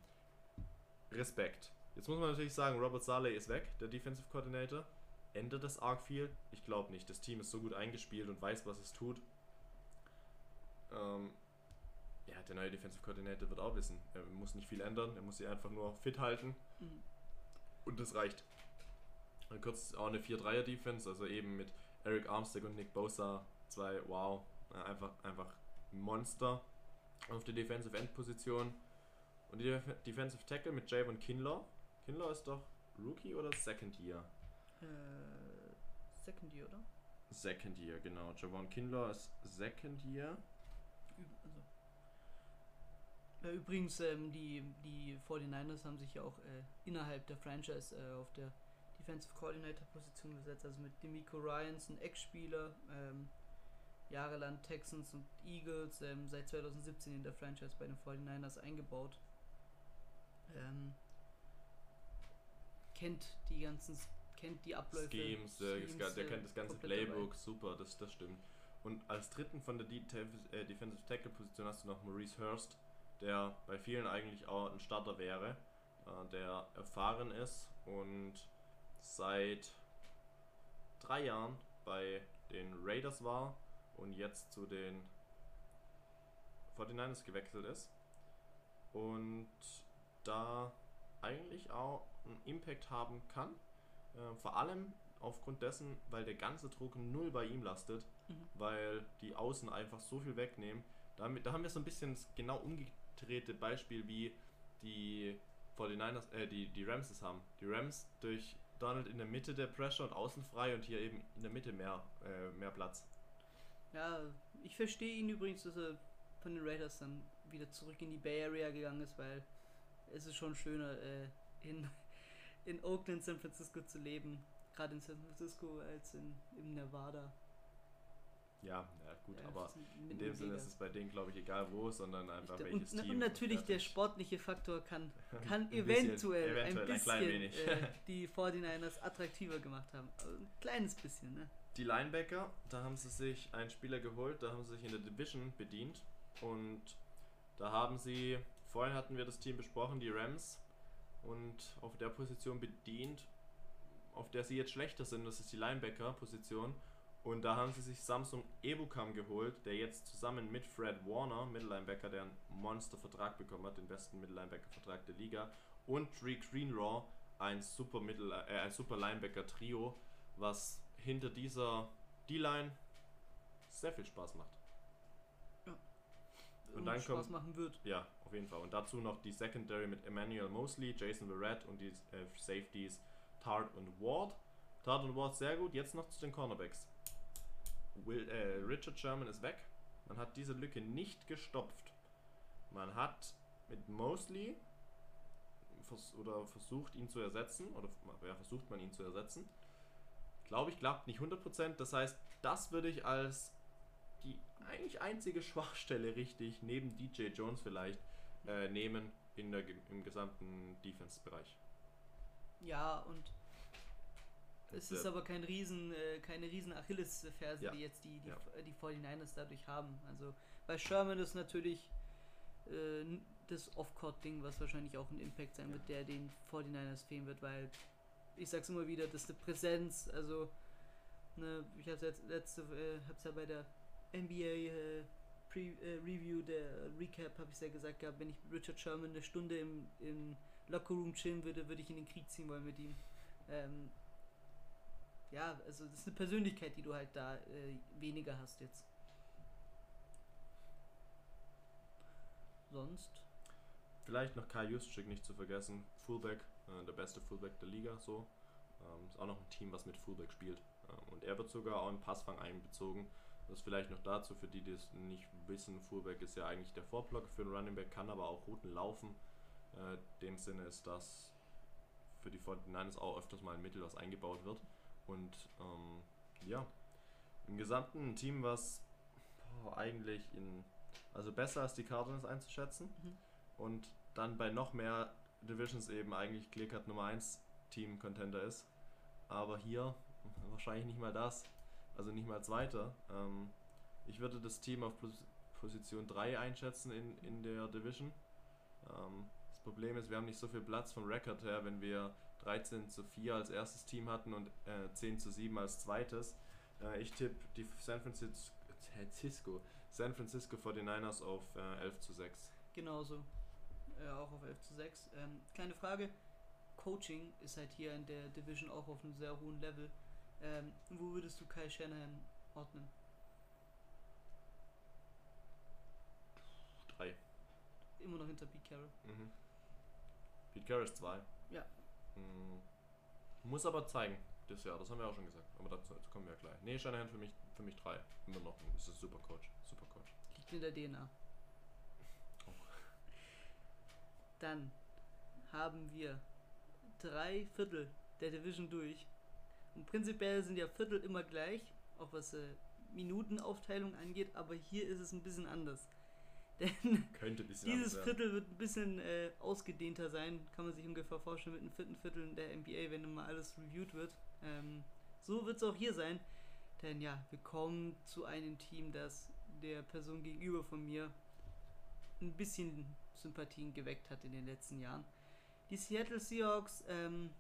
Respekt. Jetzt muss man natürlich sagen, Robert Saleh ist weg, der Defensive Coordinator. Ändert das arg viel? Ich glaube nicht. Das Team ist so gut eingespielt und weiß, was es tut. Ähm, ja, der neue Defensive Coordinator wird auch wissen. Er muss nicht viel ändern, er muss sie einfach nur fit halten.
Mhm.
Und das reicht. Dann kurz auch eine 4-3er-Defense, also eben mit Eric Armstead und Nick Bosa, zwei, wow, äh, einfach, einfach Monster auf der Defensive End Position. Und die Def Defensive Tackle mit Javon Kinlaw. Kinlaw ist doch Rookie oder Second Year?
Äh, Second Year, oder?
Second Year, genau. Javon Kinlaw ist Second Year.
Also. Ja, übrigens, ähm, die, die 49ers haben sich ja auch äh, innerhalb der Franchise äh, auf der Defensive Coordinator Position gesetzt, also mit Demico Ryans, ein Ex-Spieler, ähm, jahrelang Texans und Eagles, ähm, seit 2017 in der Franchise bei den 49ers eingebaut. Ähm, kennt die ganzen, kennt die Abläufe.
Schemes, der,
Schemes,
der, der kennt das ganze
komplett dabei.
Playbook, super, das, das stimmt. Und als dritten von der De äh, Defensive Tackle Position hast du noch Maurice Hurst, der bei vielen eigentlich auch ein Starter wäre, äh, der erfahren ist und seit drei Jahren bei den Raiders war und jetzt zu den 49ers gewechselt ist und da eigentlich auch einen Impact haben kann. Äh, vor allem aufgrund dessen, weil der ganze Druck null bei ihm lastet,
Mhm.
weil die Außen einfach so viel wegnehmen. Damit, da haben wir so ein bisschen das genau umgedrehte Beispiel, wie die 49ers, äh, die, die Rams es haben. Die Rams durch Donald in der Mitte der Pressure und außen frei und hier eben in der Mitte mehr, äh, mehr Platz.
Ja, ich verstehe ihn übrigens, dass er von den Raiders dann wieder zurück in die Bay Area gegangen ist, weil es ist schon schöner, äh, in, in Oakland, San Francisco zu leben. Gerade in San Francisco als in, in Nevada.
Ja, ja gut,
Ja,
aber in dem
in
Sinne ist es bei denen, glaube ich, egal wo, sondern einfach
Ich-
welches
und,
Team.
und natürlich der sportliche Faktor kann, kann
Ein bisschen,
eventuell,
eventuell,
ein
ein
bisschen
wenig.
Äh, die 49ers attraktiver gemacht haben. Also ein kleines bisschen, ne?
Die Linebacker, da haben sie sich einen Spieler geholt, da haben sie sich in der Division bedient und da haben sie, vorhin hatten wir das Team besprochen, die Rams und auf der Position bedient, auf der sie jetzt schlechter sind, das ist die Linebacker-Position und da haben sie sich Samsung Ebukam geholt, der jetzt zusammen mit Fred Warner, Mittellinebacker, der einen Monster-Vertrag bekommen hat, den besten Mittellinebacker-Vertrag der Liga und Dree Greenlaw, ein super, Mittel, äh, ein super Linebacker-Trio, was hinter dieser D-Line sehr viel Spaß macht. Und dann
Spaß
kommt-
machen wird.
Ja, auf jeden Fall. Und dazu noch die Secondary mit Emmanuel Mosley, Jason Verrett und die äh, Safeties Tart und Ward. Tart und Ward sehr gut. Jetzt noch zu den Cornerbacks. Will, äh, Richard Sherman ist weg. Man hat diese Lücke nicht gestopft. Man hat mit Mosley vers oder versucht ihn zu ersetzen. Oder ja, versucht man ihn zu ersetzen. Glaube ich, klappt nicht 100%. Das heißt, das würde ich als die eigentlich einzige Schwachstelle richtig, neben DJ Jones vielleicht, äh, nehmen in der, im gesamten Defense-Bereich.
Ja, und es ist
äh,
aber kein riesen, äh, keine riesen Achillesferse,
Ja.
die jetzt die, die,
Ja.
die 49ers dadurch haben. Also bei Sherman ist natürlich äh, das Off-Court-Ding, was wahrscheinlich auch ein Impact sein
Ja.
wird, der den 49ers fehlen wird, weil ich sag's immer wieder, das ist eine Präsenz, also ne, ich hab's jetzt letzte, äh, hab's ja bei der NBA äh, Pre äh, Review, der Recap, habe ich ja gesagt gehabt, wenn ich mit Richard Sherman eine Stunde im, im Lockerroom chillen würde, würde ich in den Krieg ziehen wollen mit ihm. Ähm, ja, also das ist eine Persönlichkeit, die du halt da äh, weniger hast jetzt. Sonst,
Vielleicht noch Kai Juszczyk nicht zu vergessen. Fullback, äh, der beste Fullback der Liga, so. Ähm, ist auch noch ein Team, was mit Fullback spielt. Ähm, und er wird sogar auch im Passfang einbezogen. Das vielleicht noch dazu, für die, die es nicht wissen, Fullback ist ja eigentlich der Vorblocker für einen Running Back, kann aber auch Routen laufen. Äh, in dem Sinne ist das für die 49ers auch öfters mal ein Mittel, was eingebaut wird. Und ähm, ja, im gesamten Team, was boah, eigentlich in, also besser als die Cardinals einzuschätzen
Mhm.
und dann bei noch mehr Divisions eben eigentlich Clearcut Nummer 1 Team Contender ist. Aber hier wahrscheinlich nicht mal das. Also nicht mal zweiter. Ähm, ich würde das Team auf Pos Position 3 einschätzen in, in der Division. Ähm, das Problem ist, wir haben nicht so viel Platz vom Record her, wenn wir 13 zu 4 als erstes Team hatten und äh, 10 zu 7 als zweites. Äh, ich tippe die San Francisco, Francisco, San Francisco 49ers auf äh, 11 zu 6.
genauso. Äh, auch auf 11 zu 6. Ähm, kleine Frage. Coaching ist halt hier in der Division auch auf einem sehr hohen Level. Ähm, wo würdest du Kai Shanahan ordnen?
3.
Immer noch hinter Pete Carroll.
Mhm. Pete Carroll ist 2.
Ja.
Mhm. Muss aber zeigen, das Jahr, das haben wir auch schon gesagt. Aber dazu, dazu kommen wir ja gleich. Nee, Shanahan für mich, für mich 3. Immer noch. ein- Ist ein super Coach. Super Coach.
Liegt in der DNA.
Oh.
Dann haben wir drei Viertel der Division durch. Und prinzipiell sind ja Viertel immer gleich, auch was äh, Minutenaufteilung angeht, aber hier ist es ein bisschen anders. Denn
Könnte ein bisschen
dieses. Viertel wird ein bisschen äh, ausgedehnter sein, kann man sich ungefähr vorstellen mit einem vierten Viertel in der NBA, wenn mal alles reviewed wird. Ähm, so wird es auch hier sein, denn ja, wir kommen zu einem Team, das der Person gegenüber von mir ein bisschen Sympathien geweckt hat in den letzten Jahren. Die Seattle Seahawks ähm,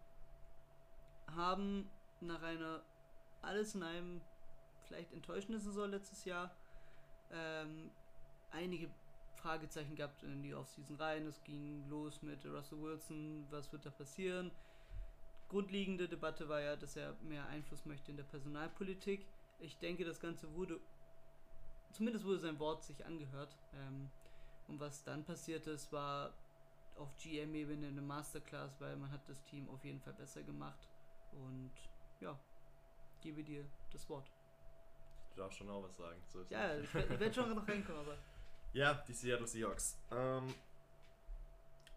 haben nach einer alles in einem vielleicht enttäuschenden Saison letztes Jahr ähm, einige Fragezeichen gehabt in die Offseason rein. Es ging los mit Russell Wilson, was wird da passieren? Grundlegende Debatte war ja, dass er mehr Einfluss möchte in der Personalpolitik. Ich denke, das Ganze wurde, zumindest wurde sein Wort sich angehört. Ähm, und was dann passiert ist, war auf GM-Ebene eine Masterclass, weil man hat das Team auf jeden Fall besser gemacht. Und ja, gebe dir das Wort.
Du darfst schon auch was sagen. So ist
Ja, ich werde werd schon noch reinkommen, aber
Ja, die Seattle Seahawks. Ähm,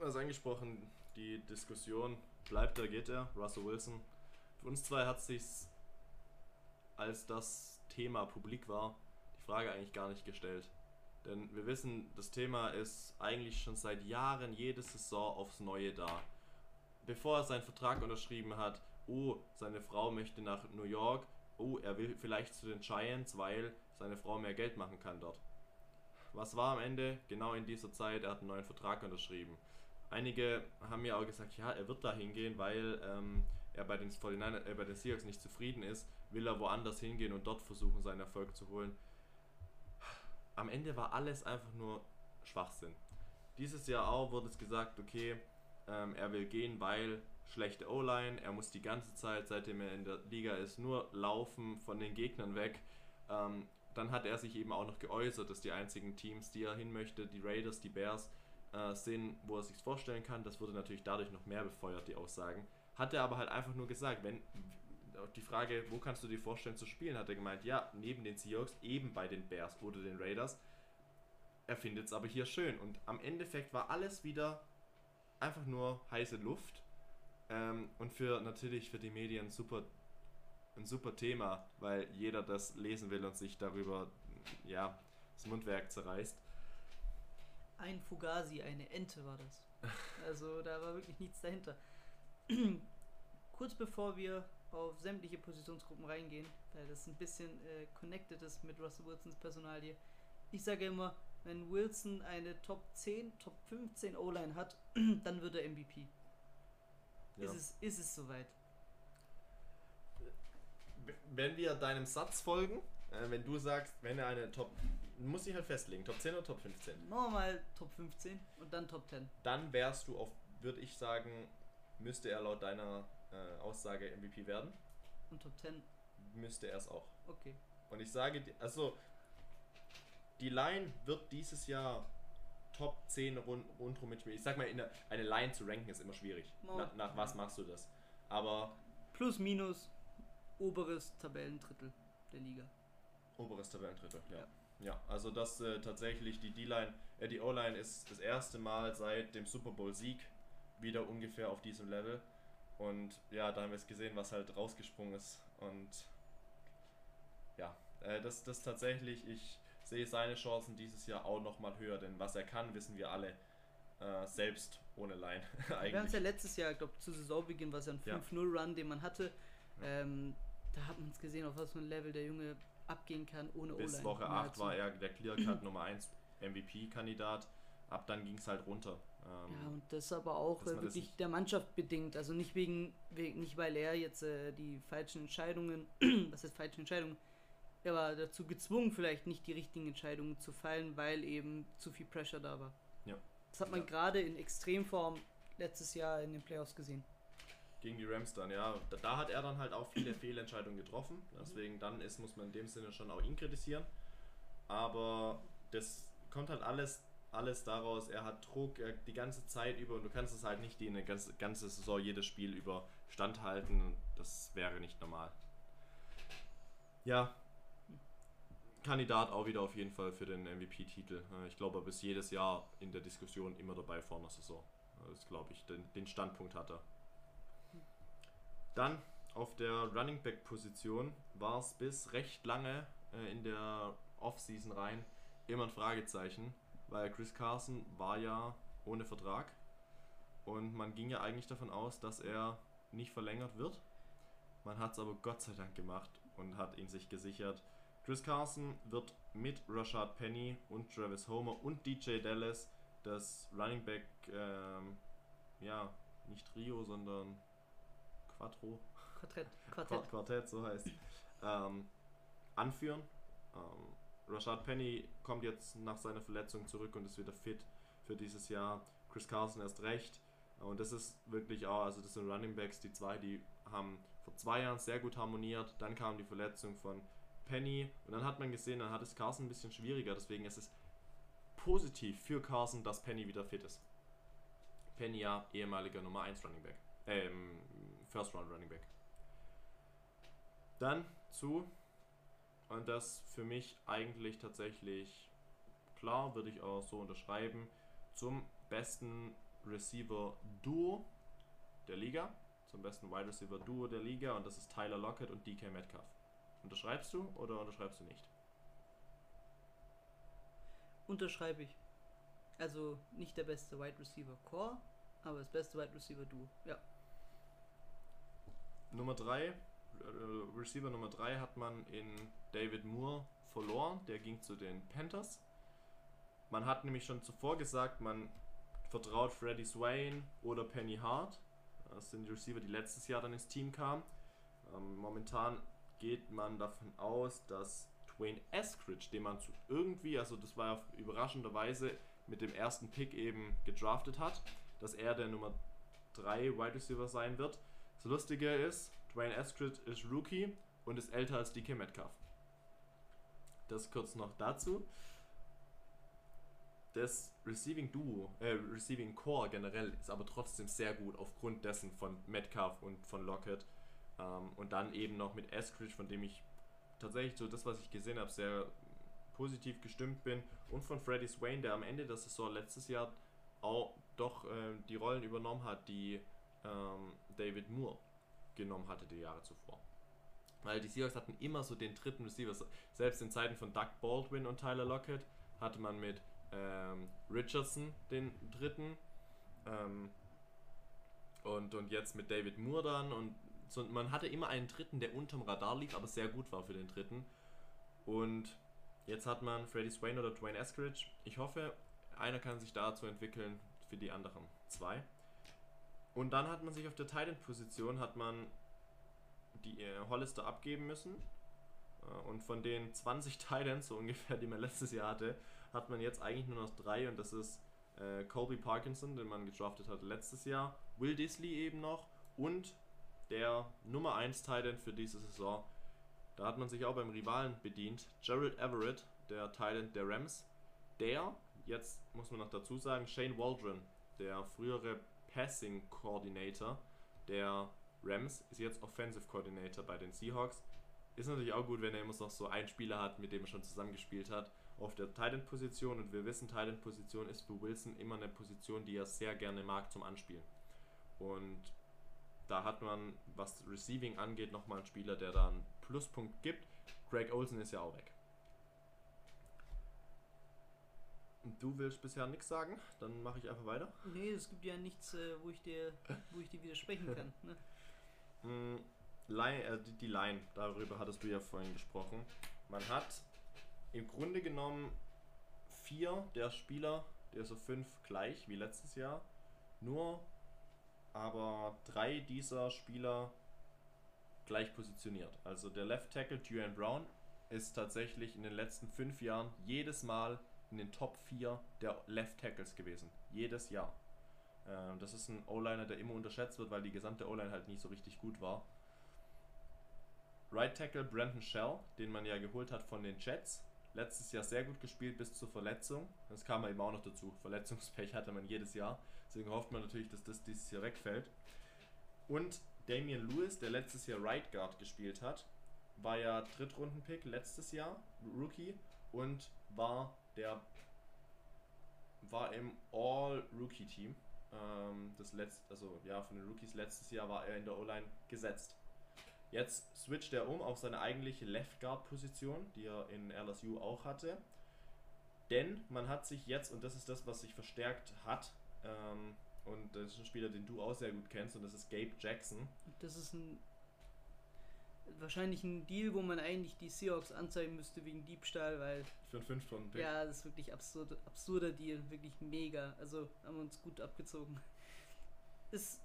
also angesprochen, die Diskussion, bleibt er, geht er, Russell Wilson. Für uns zwei hat sich als das Thema publik war, die Frage eigentlich gar nicht gestellt. Denn wir wissen, das Thema ist eigentlich schon seit Jahren jede Saison aufs Neue da. Bevor er seinen Vertrag unterschrieben hat, oh, seine Frau möchte nach New York, oh, er will vielleicht zu den Giants, weil seine Frau mehr Geld machen kann dort. Was war am Ende? Genau in dieser Zeit, er hat einen neuen Vertrag unterschrieben. Einige haben mir auch gesagt, ja, er wird da hingehen, weil ähm, er bei den, 49, äh, bei den Seahawks nicht zufrieden ist, will er woanders hingehen und dort versuchen, seinen Erfolg zu holen. Am Ende war alles einfach nur Schwachsinn. Dieses Jahr auch wurde es gesagt, okay, ähm, er will gehen, weil schlechte O-Line, er muss die ganze Zeit, seitdem er in der Liga ist, nur laufen von den Gegnern weg. Ähm, dann hat er sich eben auch noch geäußert, dass die einzigen Teams, die er hin möchte, die Raiders, die Bears, äh, sind, wo er sich vorstellen kann. Das wurde natürlich dadurch noch mehr befeuert, die Aussagen. Hat er aber halt einfach nur gesagt, wenn die Frage, wo kannst du dir vorstellen zu spielen, hat er gemeint, ja, neben den Seahawks, eben bei den Bears oder den Raiders. Er findet es aber hier schön. Und am Endeffekt war alles wieder einfach nur heiße Luft. Ähm, und für natürlich für die Medien super ein super Thema, weil jeder das lesen will und sich darüber ja das Mundwerk zerreißt.
ein Fugazi, eine Ente war das. Also da war wirklich nichts dahinter. Kurz bevor wir auf sämtliche Positionsgruppen reingehen, weil das ein bisschen äh, connected ist mit Russell Wilsons Personalie. Ich sage immer, wenn Wilson eine Top 10, Top 15 O-Line hat, dann wird er MVP.
Ja.
Ist, es, ist es soweit?
Wenn wir deinem Satz folgen, äh, wenn du sagst, wenn er eine Top, muss ich halt festlegen, Top 10 oder Top 15,
Machen wir mal Top 15 und dann Top 10.
dann wärst du auf, würde ich sagen, müsste er laut deiner äh, Aussage MVP werden,
Und Top 10,
müsste er es auch.
okay.
Und ich sage, dir- also die Line wird dieses Jahr Top 10 rund, rundherum mitspielen. Ich sag mal, in der, eine Line zu ranken ist immer schwierig. Na, nach was machst du das? Aber
Plus, minus, oberes Tabellendrittel der Liga.
oberes Tabellendrittel, ja.
Ja.
ja. also das äh, tatsächlich die D-Line, äh, die O-Line ist das erste Mal seit dem Super Bowl Sieg wieder ungefähr auf diesem Level. Und ja, da haben wir es gesehen, was halt rausgesprungen ist. Und ja, äh, das, das tatsächlich, ich sehe seine Chancen dieses Jahr auch nochmal höher, denn was er kann, wissen wir alle. Äh, selbst ohne Line
Wir haben es
eigentlich.
ja letztes Jahr, ich glaube, zu Saisonbeginn war es ja ein
Ja.
5-0-Run, den man hatte. Ähm, da hat man es gesehen, auf was für ein Level der Junge abgehen kann, ohne.
Bis Woche 8 war er der Clear-Cut Nummer 1 MVP-Kandidat. Ab dann ging es halt runter. Ähm,
Ja, und das aber auch äh, wirklich der Mannschaft bedingt. Also nicht wegen, wegen nicht weil er jetzt äh, die falschen Entscheidungen, was heißt falsche Entscheidungen, er war dazu gezwungen, vielleicht nicht die richtigen Entscheidungen zu fallen, weil eben zu viel Pressure da war.
Ja.
Das hat man
Ja.
gerade in Extremform letztes Jahr in den Playoffs gesehen.
Gegen die Rams dann, ja. Da, da hat er dann halt auch viele Fehlentscheidungen getroffen. Deswegen dann ist, muss man in dem Sinne schon auch ihn kritisieren. Aber das kommt halt alles, alles daraus. Er hat Druck er, die ganze Zeit über und du kannst es halt nicht die eine ganze, ganze Saison jedes Spiel über standhalten. Das wäre nicht normal. Ja. Kandidat auch wieder auf jeden Fall für den MVP-Titel. Äh, Ich glaube, er ist jedes Jahr in der Diskussion immer dabei vor einer Saison. Das glaube ich, den, den Standpunkt hat er. Dann auf der Running Back Position war es bis recht lange äh, in der Offseason rein immer ein Fragezeichen, weil Chris Carson war ja ohne Vertrag und man ging ja eigentlich davon aus, dass er nicht verlängert wird. Man hat es aber Gott sei Dank gemacht und hat ihn sich gesichert. Chris Carson wird mit Rashad Penny und Travis Homer und DJ Dallas das Running Back ähm, ja, nicht Trio, sondern Quattro,
Quartett. Quartett.
Quart Quartett, so heißt, ähm, anführen. Ähm, Rashad Penny kommt jetzt nach seiner Verletzung zurück und ist wieder fit für dieses Jahr. Chris Carson erst recht. Und das ist wirklich auch, also das sind Running Backs, die zwei, die haben vor zwei Jahren sehr gut harmoniert. Dann kam die Verletzung von Penny und dann hat man gesehen, dann hat es Carson ein bisschen schwieriger. Deswegen ist es positiv für Carson, dass Penny wieder fit ist. Penny ja ehemaliger Nummer 1 Running Back. Ähm, First Round Running Back. Dann zu, und das für mich eigentlich tatsächlich klar, würde ich auch so unterschreiben, zum besten Receiver Duo der Liga, zum besten Wide Receiver Duo der Liga und das ist Tyler Lockett und DK Metcalf. Unterschreibst du oder unterschreibst du nicht?
Unterschreibe ich. Also nicht der beste Wide Receiver Core, aber das beste Wide Receiver Duo. Ja.
Nummer 3, äh, Receiver Nummer 3 hat man in David Moore verloren. Der ging zu den Panthers. Man hat nämlich schon zuvor gesagt, man vertraut Freddie Swain oder Penny Hart. Das sind die Receiver, die letztes Jahr dann ins Team kamen. Ähm, momentan geht man davon aus, dass Dwayne Eskridge, den man zu irgendwie, also das war auf überraschenderweise mit dem ersten Pick eben gedraftet hat, dass er der Nummer 3 Wide Receiver sein wird. Das Lustige ist, Dwayne Eskridge ist Rookie und ist älter als DK Metcalf. Das kurz noch dazu. Das Receiving Duo, äh, Receiving Core generell ist aber trotzdem sehr gut aufgrund dessen von Metcalf und von Lockett. Ähm, und dann eben noch mit Eskridge, von dem ich tatsächlich so das, was ich gesehen habe, sehr positiv gestimmt bin. Und von Freddie Swain, der am Ende der Saison letztes Jahr auch doch äh, die Rollen übernommen hat, die ähm, David Moore genommen hatte die Jahre zuvor. Weil die Seahawks hatten immer so den dritten Receiver. Selbst in Zeiten von Doug Baldwin und Tyler Lockett hatte man mit ähm, Richardson den dritten. Ähm, und, und jetzt mit David Moore dann. Und so, man hatte immer einen dritten, der unterm Radar lief, aber sehr gut war für den dritten. Und jetzt hat man Freddie Swain oder Dwayne Eskridge. Ich hoffe, einer kann sich dazu entwickeln für die anderen zwei. Und dann hat man sich auf der Titan-Position hat man die äh, Hollister abgeben müssen. Äh, und von den 20 Titans, so ungefähr, die man letztes Jahr hatte, hat man jetzt eigentlich nur noch drei. Und das ist äh, Colby Parkinson, den man gedraftet hat letztes Jahr, Will Disley eben noch und der Nummer 1 Titan für diese Saison. Da hat man sich auch beim Rivalen bedient. Gerald Everett, der Titan der Rams. Der, jetzt muss man noch dazu sagen, Shane Waldron, der frühere Passing Coordinator der Rams, ist jetzt Offensive Coordinator bei den Seahawks. Ist natürlich auch gut, wenn er immer noch so einen Spieler hat, mit dem er schon zusammengespielt hat, auf der Titan-Position. Und wir wissen, Titan-Position ist für Wilson immer eine Position, die er sehr gerne mag zum Anspielen. Und da hat man, was Receiving angeht, nochmal einen Spieler, der da einen Pluspunkt gibt. Greg Olsen ist ja auch weg. Und du willst bisher nichts sagen, dann mache ich einfach weiter.
Nee, es gibt ja nichts, äh, wo ich dir, wo ich dir widersprechen kann. Ne?
Mm, Line, äh, die, die Line, darüber hattest du ja vorhin gesprochen. Man hat im Grunde genommen vier der Spieler, der so fünf gleich wie letztes Jahr. Nur aber drei dieser Spieler gleich positioniert. Also der Left Tackle Duane Brown ist tatsächlich in den letzten fünf Jahren jedes Mal in den Top 4 der Left Tackles gewesen. Jedes Jahr. Ähm, das ist ein O-Liner, der immer unterschätzt wird, weil die gesamte O-Line halt nicht so richtig gut war. Right Tackle Brandon Shell, den man ja geholt hat von den Jets. Letztes Jahr sehr gut gespielt bis zur Verletzung. Das kam eben auch noch dazu. Verletzungspech hatte man jedes Jahr. Deswegen hofft man natürlich, dass das dieses Jahr wegfällt. Und Damian Lewis, der letztes Jahr Right Guard gespielt hat, war ja Drittrunden-Pick letztes Jahr, Rookie, und war der war im All-Rookie-Team. Ähm, das letzte, also ja, von den Rookies letztes Jahr war er in der O-Line gesetzt. Jetzt switcht er um auf seine eigentliche Left Guard Position, die er in LSU auch hatte. Denn man hat sich jetzt, und das ist das, was sich verstärkt hat, ähm, und das ist ein Spieler, den du auch sehr gut kennst, und das ist Gabe Jackson.
Das ist ein wahrscheinlich ein Deal, wo man eigentlich die Seahawks anzeigen müsste wegen Diebstahl, weil
Für einen 5 Pick.
ja, das ist wirklich absurd, absurder Deal, wirklich mega. Also haben wir uns gut abgezogen. Ist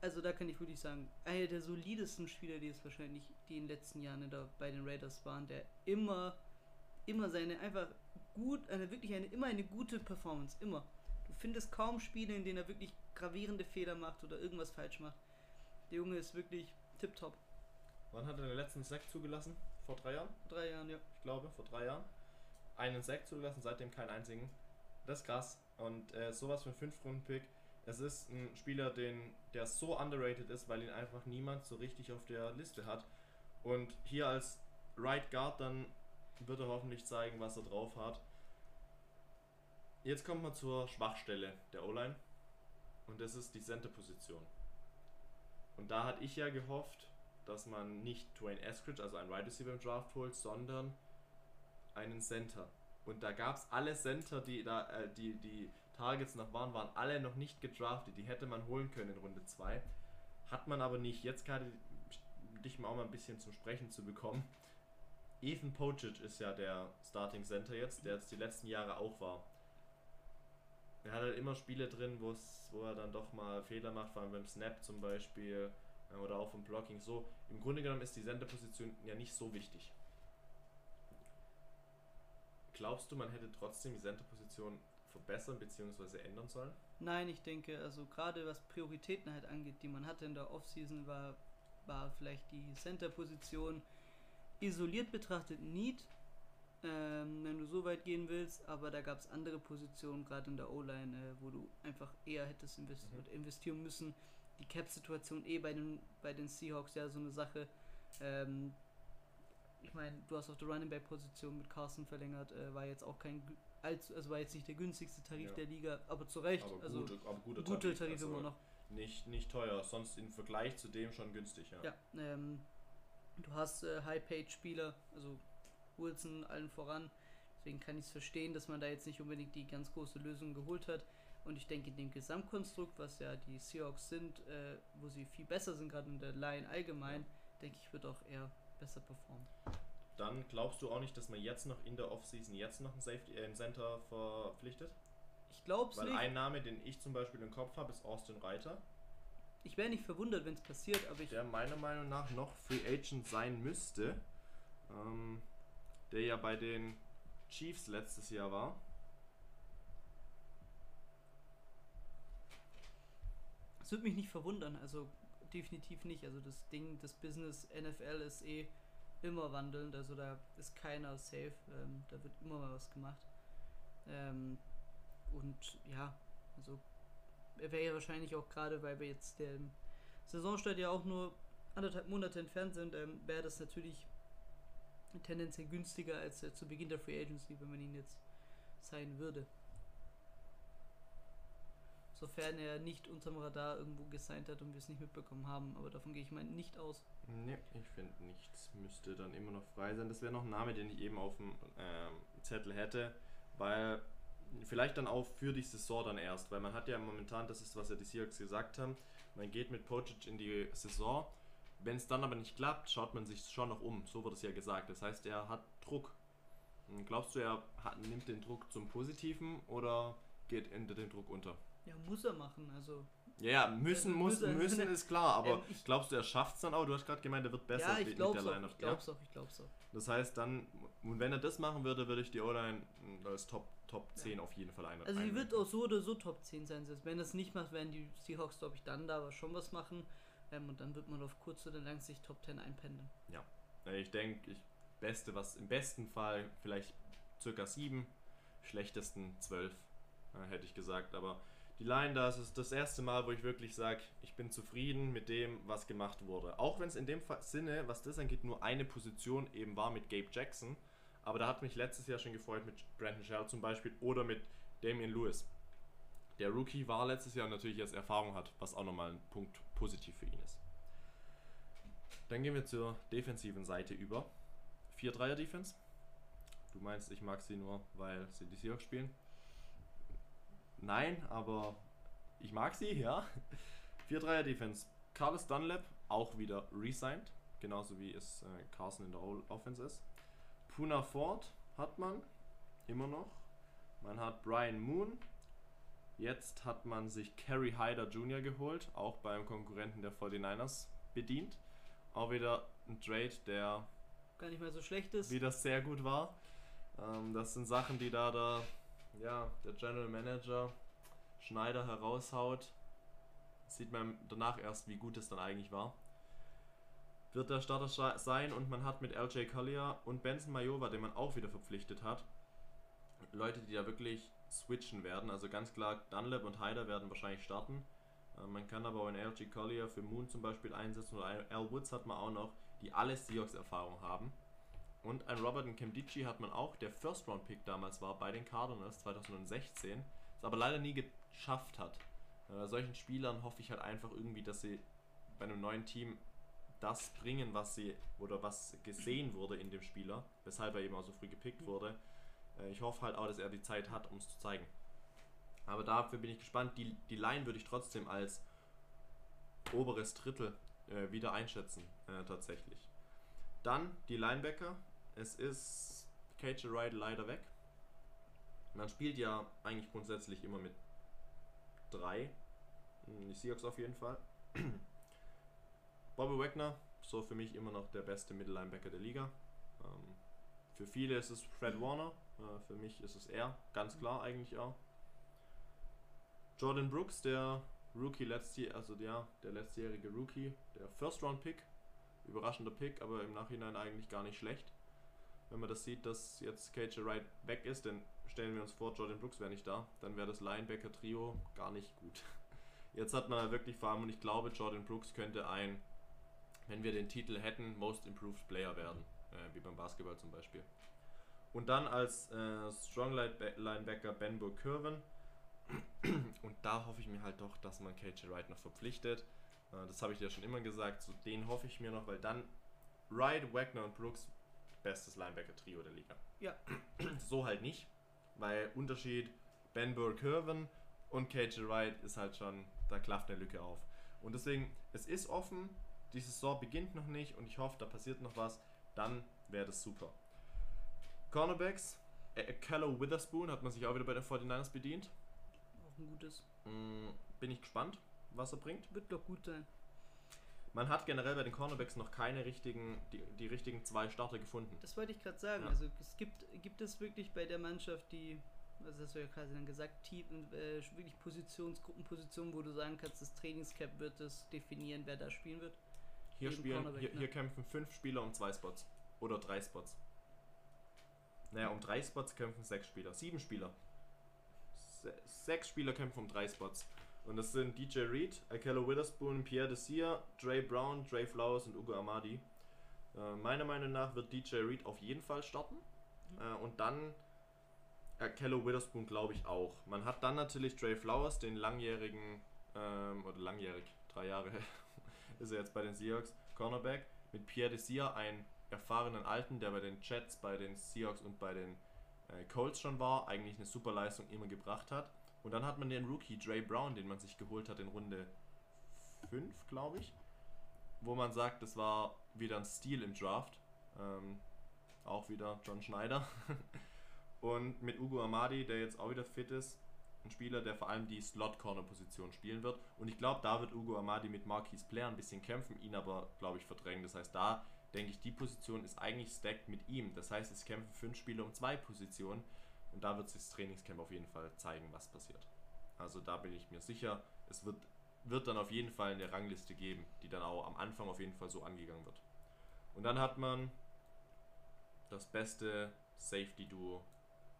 also da kann ich wirklich sagen, einer der solidesten Spieler, die es wahrscheinlich die in den letzten Jahren der, bei den Raiders waren, der immer, immer seine einfach gut, eine wirklich eine, immer eine gute Performance, immer. Du findest kaum Spiele, in denen er wirklich gravierende Fehler macht oder irgendwas falsch macht. Der Junge ist wirklich tipptopp.
Wann hat er den letzten Sack zugelassen? Vor drei Jahren?
Vor Drei Jahren, ja.
Ich glaube, vor drei Jahren. Einen Sack zugelassen, seitdem keinen einzigen. Das ist krass. Und äh, sowas für einen 5-Runden-Pick. Es ist ein Spieler, den, der so underrated ist, weil ihn einfach niemand so richtig auf der Liste hat. Und hier als Right Guard dann wird er hoffentlich zeigen, was er drauf hat. Jetzt kommt man zur Schwachstelle der O-Line. Und das ist die Center-Position. Und da hatte ich ja gehofft, dass man nicht Dwayne Eskridge, also einen Wide Receiver im Draft holt, sondern einen Center. Und da gab es alle Center, die da, äh, die, die Targets noch waren, waren alle noch nicht gedraftet. Die hätte man holen können in Runde 2. Hat man aber nicht. Jetzt gerade dich mal auch mal ein bisschen zum Sprechen zu bekommen. Ethan Pocic ist ja der Starting Center jetzt, der jetzt die letzten Jahre auch war. Er hat halt immer Spiele drin, wo er dann doch mal Fehler macht, vor allem beim Snap zum Beispiel oder auch vom Blocking. So, im Grunde genommen ist die Center-Position ja nicht so wichtig. Glaubst du, man hätte trotzdem die Center-Position verbessern bzw. ändern sollen?
Nein, ich denke, also gerade was Prioritäten halt angeht, die man hatte in der Offseason, war, war vielleicht die Center-Position isoliert betrachtet Need, ähm, wenn du so weit gehen willst, aber da gab es andere Positionen, gerade in der O-Line, äh, wo du einfach eher hättest investi
Mhm.
investieren müssen. Die Cap-Situation eh bei den, bei den Seahawks ja so eine Sache. Ähm, ich meine, du hast auf der Running Back-Position mit Carson verlängert, äh, war jetzt auch kein, allzu, also war jetzt nicht der günstigste Tarif
Ja.
der Liga, aber zu Recht.
Aber,
also
gute, aber guter
gute
Tarif,
Tarif
also
immer noch.
Nicht, nicht teuer, sonst im Vergleich zu dem schon günstig, ja.
Ja, ähm, du hast äh, High-Paid-Spieler, also Wilson allen voran. Deswegen kann ich es verstehen, dass man da jetzt nicht unbedingt die ganz große Lösung geholt hat. Und ich denke, in dem Gesamtkonstrukt, was ja die Seahawks sind, äh, wo sie viel besser sind, gerade in der Line allgemein, denke ich, wird auch eher besser performen.
Dann glaubst du auch nicht, dass man jetzt noch in der Offseason jetzt noch einen, Safety, äh, einen Center verpflichtet?
Ich glaube es
Weil
nicht.
ein Name, den ich zum Beispiel im Kopf habe, ist Austin Reiter,
Ich wäre nicht verwundert, wenn es passiert, aber ich.
der meiner Meinung nach noch Free Agent sein müsste. Ähm, der ja bei den Chiefs letztes Jahr war.
Es würde mich nicht verwundern, also definitiv nicht. Also das Ding, das Business NFL ist eh immer wandelnd, also da ist keiner safe, ähm, da wird immer mal was gemacht. Ähm, und ja, also wäre ja wahrscheinlich auch gerade, weil wir jetzt der Saisonstart ja auch nur anderthalb Monate entfernt sind, ähm, wäre das natürlich tendenziell günstiger als äh, zu Beginn der Free Agency, wenn man ihn jetzt sein würde. Sofern er nicht unterm Radar irgendwo gesigned hat und wir es nicht mitbekommen haben, aber davon gehe ich mal nicht aus.
Ne, ich finde nichts müsste dann immer noch frei sein. Das wäre noch ein Name, den ich eben auf dem ähm, Zettel hätte, weil vielleicht dann auch für die Saison dann erst, weil man hat ja momentan, das ist was ja die Seahawks gesagt haben, man geht mit Pocic in die Saison. Wenn es dann aber nicht klappt, schaut man sich schon noch um. So wurde es ja gesagt. Das heißt, er hat Druck. Und Glaubst du, er hat, nimmt den Druck zum Positiven oder geht hinter den Druck unter?
Ja, muss er machen, also.
Ja, ja, müssen,
Ja,
muss,
er.
müssen ist klar, aber
Ähm, ich-
glaubst du, er schafft es dann auch? Du hast gerade gemeint, er wird besser
ja, ich
mit der Lineup.
ich glaub's auch, ich glaub's auch.
Das heißt dann, und wenn er das machen würde, würde ich die O-Line mh, als Top, Top 10 auf jeden Fall ein.
Also sie wird auch so oder so Top 10 sein. Selbst wenn er es nicht macht, werden die Seahawks, glaube ich, dann da aber schon was machen. Ähm, und dann wird man auf kurz oder lang sich Top 10 einpendeln.
Äh, Ich denke, ich beste, was im besten Fall vielleicht circa 7, schlechtesten 12, äh, hätte ich gesagt. Aber die Line, da ist das erste Mal, wo ich wirklich sage, ich bin zufrieden mit dem, was gemacht wurde. Auch wenn es in dem Sinne, was das angeht, nur eine Position eben war mit Gabe Jackson. Aber da hat mich letztes Jahr schon gefreut mit Brandon Shell zum Beispiel oder mit Damian Lewis. Der Rookie war letztes Jahr natürlich jetzt Erfahrung hat, was auch nochmal ein Punkt positiv für ihn ist. Dann gehen wir zur defensiven Seite über. 4-3er-Defense. Du meinst, ich mag sie nur, weil sie die Seahawks spielen? Nein, aber ich mag sie, ja. 4-3er-Defense. Carlos Dunlap auch wieder resigned. Genauso wie es äh, Carson in der O- Offense ist. Puna Ford hat man immer noch. Man hat Brian Moon. Jetzt hat man sich Kerry Hyder Jr. geholt, auch beim Konkurrenten der 49ers bedient. Auch wieder ein Trade, der
Gar nicht mal so schlecht ist.
wieder sehr gut war. Ähm, das sind Sachen, die da der, ja, der General Manager Schneider heraushaut. Sieht man danach erst, wie gut es dann eigentlich war. Wird der Starter sein und man hat mit LJ Collier und Benson Majova, den man auch wieder verpflichtet hat, Leute, die da wirklich switchen werden. Also ganz klar, Dunlap und Hyder werden wahrscheinlich starten. Äh, man kann aber auch einen LJ Collier für Moon zum Beispiel einsetzen oder Al Woods hat man auch noch, die alle Seahawks-Erfahrung haben. Und ein Robert Nkemdici hat man auch, der First-Round-Pick damals war bei den Cardinals 2016, es aber leider nie geschafft hat. Äh, solchen Spielern hoffe ich halt einfach irgendwie, dass sie bei einem neuen Team das bringen, was sie oder was gesehen wurde in dem Spieler, weshalb er eben auch so früh gepickt wurde. Äh, ich hoffe halt auch, dass er die Zeit hat, um es zu zeigen. Aber dafür bin ich gespannt. Die, die Line würde ich trotzdem als oberes Drittel äh, wieder einschätzen, äh, tatsächlich. Dann die Linebacker. Es ist KJ Wright leider weg. Man spielt ja eigentlich grundsätzlich immer mit drei. Hm, Die Seahawks auf jeden Fall. Bobby Wagner, so für mich immer noch der beste Mittellinebacker der Liga. Ähm, für viele ist es Fred Warner, äh, für mich ist es er, ganz klar eigentlich auch. Jordan Brooks, der Rookie letztjähr, also der, der letztjährige Rookie, der First Round Pick, überraschender Pick, aber im Nachhinein eigentlich gar nicht schlecht. Wenn man das sieht, dass jetzt KJ Wright weg ist, dann stellen wir uns vor, Jordan Brooks wäre nicht da, dann wäre das Linebacker-Trio gar nicht gut. Jetzt hat man halt wirklich allem, und ich glaube, Jordan Brooks könnte ein, wenn wir den Titel hätten, Most Improved Player werden, äh, wie beim Basketball zum Beispiel. Und dann als äh, Strong Lineback- Linebacker Ben Kirven. Und da hoffe ich mir halt doch, dass man KJ Wright noch verpflichtet. Äh, das habe ich dir schon immer gesagt. So, den hoffe ich mir noch, weil dann Wright, Wagner und Brooks bestes Linebacker-Trio der Liga.
Ja.
So halt nicht, weil Unterschied Ben Kirven und KJ Wright ist halt schon, da klafft eine Lücke auf. Und deswegen, es ist offen, die Saison beginnt noch nicht und ich hoffe, da passiert noch was, dann wäre das super. Cornerbacks, äh, Callow Witherspoon hat man sich auch wieder bei den 49ers bedient.
Auch ein gutes.
Mm, bin ich gespannt, was er bringt.
Wird doch gut sein.
Man hat generell bei den Cornerbacks noch keine richtigen, die, die richtigen zwei Starter gefunden.
Das wollte ich gerade sagen.
Ja.
Also es gibt, gibt es wirklich bei der Mannschaft die, also das hast du ja quasi dann gesagt, Team, äh, wirklich Positions, Gruppenpositionen, wo du sagen kannst, das Trainingscap wird es definieren, wer da spielen wird.
Hier,
Jeden
spielen, hier,
ne?
hier kämpfen fünf Spieler um zwei Spots. Oder drei Spots. Naja, um drei Spots kämpfen sechs Spieler. Sieben Spieler. Se sechs Spieler kämpfen um drei Spots. Und das sind DJ Reed, Akello Witherspoon, Pierre Desir, Dre Brown, Dre Flowers und Ugo Amadi. Äh, meiner Meinung nach wird DJ Reed auf jeden Fall starten. Äh, und dann Akello Witherspoon glaube ich auch. Man hat dann natürlich Dre Flowers, den langjährigen, ähm, oder langjährig, drei Jahre ist er jetzt bei den Seahawks, Cornerback. Mit Pierre Desir, einen erfahrenen Alten, der bei den Jets, bei den Seahawks und bei den äh, Colts schon war, eigentlich eine super Leistung immer gebracht hat. Und dann hat man den Rookie Dre Brown, den man sich geholt hat in Runde 5, glaube ich. Wo man sagt, das war wieder ein Stil im Draft. Ähm, auch wieder John Schneider. Und mit Ugo Amadi, der jetzt auch wieder fit ist, ein Spieler, der vor allem die Slot-Corner-Position spielen wird. Und ich glaube, da wird Ugo Amadi mit Marquis Blair ein bisschen kämpfen, ihn aber, glaube ich, verdrängen. Das heißt, da denke ich, die Position ist eigentlich stacked mit ihm. Das heißt, es kämpfen fünf Spieler um zwei Positionen. Und da wird sich das Trainingscamp auf jeden Fall zeigen, was passiert. Also da bin ich mir sicher, es wird, wird dann auf jeden Fall eine Rangliste geben, die dann auch am Anfang auf jeden Fall so angegangen wird. Und dann hat man das beste Safety-Duo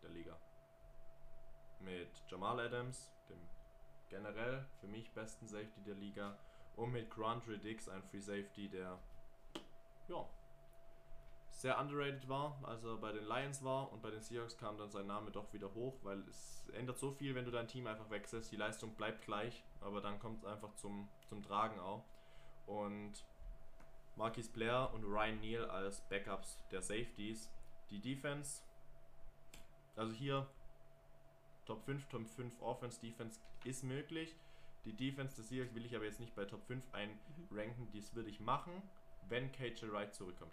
der Liga. Mit Jamal Adams, dem generell für mich besten Safety der Liga, und mit Grandre Dix, ein Free Safety, der ja, sehr underrated war, als er bei den Lions war und bei den Seahawks kam dann sein Name doch wieder hoch, weil es ändert so viel, wenn du dein Team einfach wechselst. Die Leistung bleibt gleich, aber dann kommt es einfach zum, zum Tragen auch. Und Marquis Blair und Ryan Neal als Backups der Safeties. Die Defense, also hier Top 5, Top 5 Offense, Defense ist möglich. Die Defense des Seahawks will ich aber jetzt nicht bei Top 5 einranken, dies würde ich machen, wenn KJ Wright zurückkommt.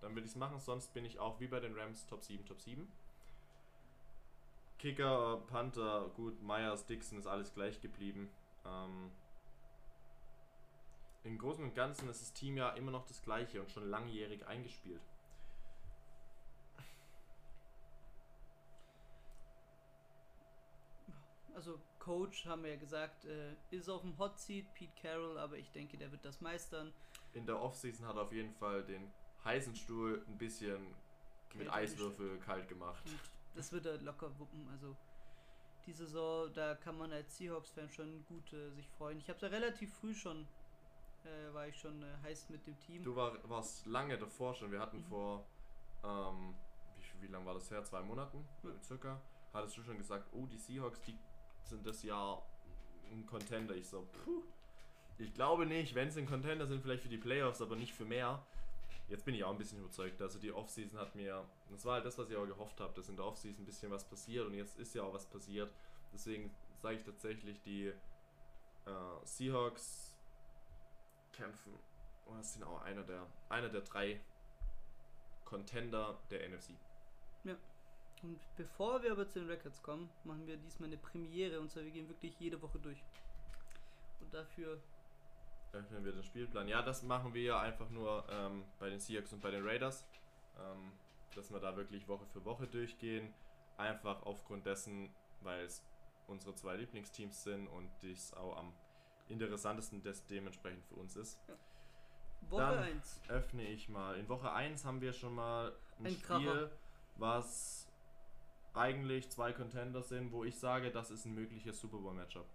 Dann würde ich es machen, sonst bin ich auch wie bei den Rams Top 7, Top 7. Kicker, Panther, gut, Myers, Dixon ist alles gleich geblieben. Ähm, Im Großen und Ganzen ist das Team ja immer noch das gleiche und schon langjährig eingespielt.
Also Coach, haben wir ja gesagt, äh, ist auf dem Hot Seat, Pete Carroll, aber ich denke, der wird das meistern.
In der Offseason hat er auf jeden Fall den heißen Stuhl ein bisschen mit
Kälter
Eiswürfel kalt gemacht.
Das wird er locker wuppen. Also die Saison, da kann man als Seahawks-Fan schon gut äh, sich freuen. Ich habe da relativ früh schon, äh, war ich schon äh, heiß mit dem Team.
Du war, warst lange davor schon. Wir hatten
Mhm.
vor, ähm, wie, wie lange war das her? Zwei Monaten
Ja.
circa. Hattest du schon gesagt, oh, die Seahawks, die sind das Jahr ein Contender. Ich so, puh. Ich glaube nicht, wenn sie ein Contender sind, vielleicht für die Playoffs, aber nicht für mehr. Jetzt bin ich auch ein bisschen überzeugt. Also die Offseason hat mir, das war halt das, was ich auch gehofft habe, dass in der Offseason ein bisschen was passiert und jetzt ist ja auch was passiert. Deswegen sage ich tatsächlich, die äh, Seahawks kämpfen und das sind auch einer der, einer der drei Contender der NFC.
Und bevor wir aber zu den Records kommen, machen wir diesmal eine Premiere und zwar wir gehen wirklich jede Woche durch. Und dafür,
Öffnen wir den Spielplan. Ja, das machen wir ja einfach nur ähm, bei den Seahawks und bei den Raiders. Ähm, dass wir da wirklich Woche für Woche durchgehen. Einfach aufgrund dessen, weil es unsere zwei Lieblingsteams sind und dies auch am interessantesten des dementsprechend für uns ist.
Woche
Dann-
1.
Öffne ich mal. In Woche 1 haben wir schon mal ein,
Ein
Spiel,
Kracher.
was eigentlich zwei Contender sind, wo ich sage, das ist ein mögliches Super Bowl Matchup.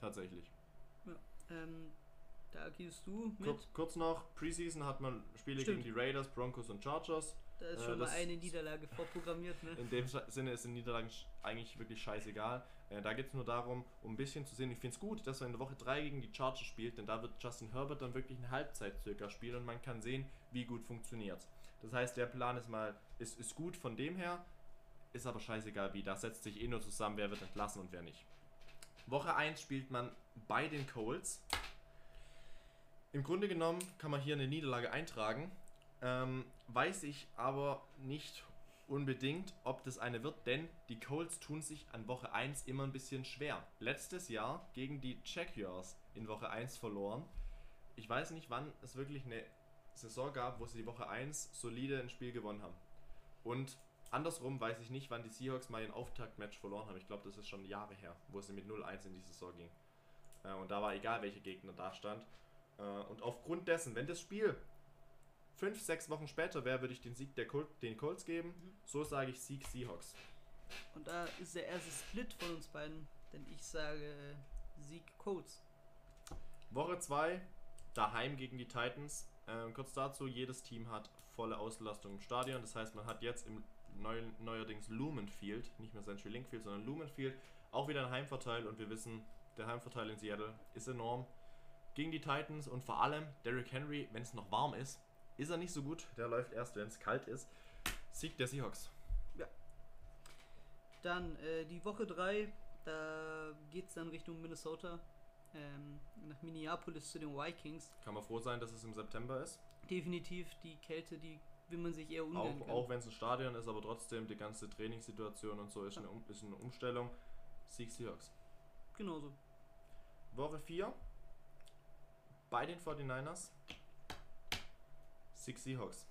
Tatsächlich.
Ähm, da gehst du mit.
Kurz, kurz noch, Preseason hat man Spiele
Stimmt.
gegen die Raiders, Broncos und Chargers.
Da ist
äh,
schon mal
das-
eine Niederlage vorprogrammiert, ne?
In dem Sinne sind Niederlagen sch- eigentlich wirklich scheißegal. Äh, da geht es nur darum, um ein bisschen zu sehen. Ich finde es gut, dass man in der Woche 3 gegen die Chargers spielt, denn da wird Justin Herbert dann wirklich eine Halbzeit circa spielen und man kann sehen, wie gut funktioniert. Das heißt, der Plan ist mal, ist, ist gut von dem her, ist aber scheißegal wie. Da setzt sich eh nur zusammen, wer wird entlassen und wer nicht. Woche 1 spielt man bei den Colts. Im Grunde genommen kann man hier eine Niederlage eintragen. Ähm, weiß ich aber nicht unbedingt, ob das eine wird, denn die Colts tun sich an Woche 1 immer ein bisschen schwer. Letztes Jahr gegen die Jaguars in Woche 1 verloren. Ich weiß nicht, wann es wirklich eine Saison gab, wo sie die Woche 1 solide ein Spiel gewonnen haben. Und andersrum weiß ich nicht, wann die Seahawks mal ein Auftaktmatch verloren haben. Ich glaube, das ist schon Jahre her, wo sie mit 0-1 in die Saison ging. Äh, und da war egal, welcher Gegner da stand. Äh, und aufgrund dessen, wenn das Spiel fünf, sechs Wochen später wäre, würde ich den Sieg der Col den Colts geben. So sage ich Sieg Seahawks.
Und da ist der erste Split von uns beiden, denn ich sage äh, Sieg Colts.
Woche 2, daheim gegen die Titans. Ähm, kurz dazu, jedes Team hat volle Auslastung im Stadion. Das heißt, man hat jetzt im neuen, neuerdings Lumen Field, nicht mehr Century Link Field, sondern Lumen Field, auch wieder ein Heimvorteil. Und wir wissen, der Heimvorteil in Seattle ist enorm. Gegen die Titans und vor allem Derrick Henry, wenn es noch warm ist, ist er nicht so gut. Der läuft erst, wenn es kalt ist. Sieg der Seahawks.
Dann äh, die Woche 3, da geht es dann Richtung Minnesota, ähm, nach Minneapolis zu den Vikings.
Kann man froh sein, dass es im September ist.
Definitiv die Kälte, die will man sich eher ungern
Auch, auch wenn es ein Stadion ist, aber trotzdem die ganze Trainingssituation und so ist eine, Um- ist eine Umstellung. Sieg Seahawks.
Genauso.
Woche 4 bei den 49ers. Sieg Seahawks.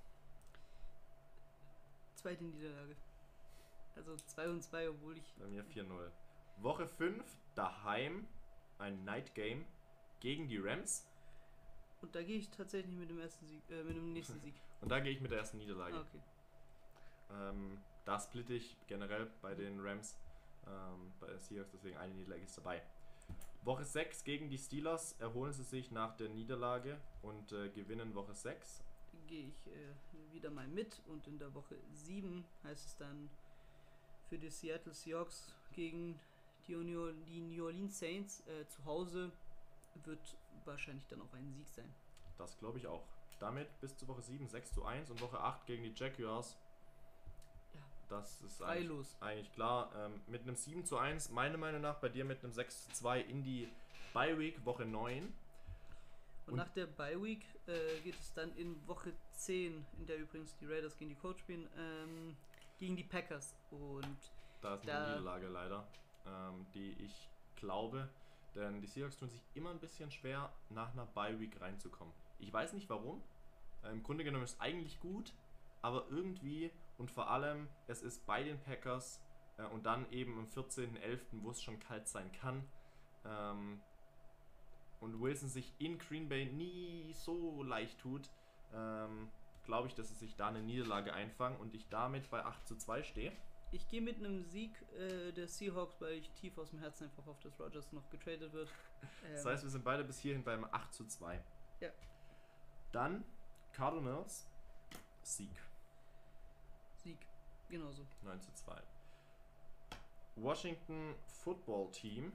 Zweite Niederlage. Also 2 und 2, obwohl ich.
Bei mir 4-0. Woche 5 daheim ein Night Game gegen die Rams.
Und da gehe ich tatsächlich mit dem ersten Sieg, äh, mit dem nächsten Sieg.
Und da gehe ich mit der ersten Niederlage.
Ah, okay.
Ähm, da splitte ich generell bei den Rams, ähm, bei den Seahawks, deswegen eine Niederlage ist dabei. Woche 6 gegen die Steelers erholen sie sich nach der Niederlage und äh, gewinnen Woche 6.
Gehe ich äh, wieder mal mit und in der Woche 7 heißt es dann für die Seattle Seahawks gegen die New, Orleans Saints äh, zu Hause wird wahrscheinlich dann auch ein Sieg sein.
Das glaube ich auch. Damit bis zu Woche 7 6 zu 1 und Woche 8 gegen die Jaguars. Das ist eigentlich, eigentlich klar. Ähm, mit einem 7 zu 1, meiner Meinung nach, bei dir mit einem 6 zu 2 in die Bye Week Woche 9.
Und,
Und-
nach der Bye Week äh, geht es dann in Woche 10, in der übrigens die Raiders gegen die Colts spielen, ähm, gegen die Packers. Und
da ist eine Niederlage leider, ähm, die ich glaube. Denn die Seahawks tun sich immer ein bisschen schwer, nach einer Bye-Week reinzukommen. Ich weiß nicht warum. Äh, Im Grunde genommen ist es eigentlich gut, aber irgendwie und vor allem, es ist bei den Packers äh, und dann eben am 14.11., wo es schon kalt sein kann. Ähm, und Wilson sich in Green Bay nie so leicht tut, ähm, glaube ich, dass sie sich da eine Niederlage einfangen und ich damit bei 8 zu 2 stehe.
Ich gehe mit einem Sieg äh, der Seahawks, weil ich tief aus dem Herzen einfach hoffe, dass Rogers noch getradet wird. Ähm,
Das heißt, wir sind beide bis hierhin beim 8 zu 2.
Ja.
Dann Cardinals, Sieg,
Sieg, genauso.
9 zu 2. Washington Football Team,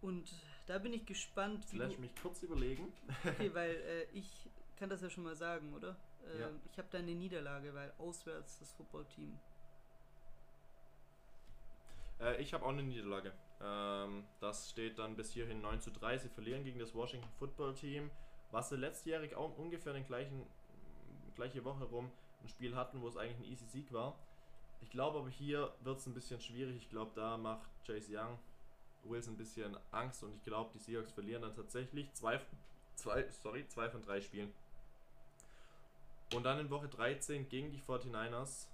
Und da bin ich gespannt,
jetzt
wie
lass mich kurz überlegen.
okay, weil äh, ich kann das ja schon mal sagen, oder? Ähm,
Ja.
Ich habe da eine Niederlage, weil auswärts das Footballteam.
Äh, ich habe auch eine Niederlage. Ähm, das steht dann bis hierhin 9 zu 3. Sie verlieren gegen das Washington Football Team, was sie letztjährig auch ungefähr den gleichen gleiche Woche rum ein Spiel hatten, wo es eigentlich ein easy Sieg war. Ich glaube aber hier wird es ein bisschen schwierig. Ich glaube, da macht Chase Young Wilson ein bisschen Angst und ich glaube, die Seahawks verlieren dann tatsächlich zwei, zwei, sorry, zwei von drei Spielen. Und dann in Woche 13 gegen die 49ers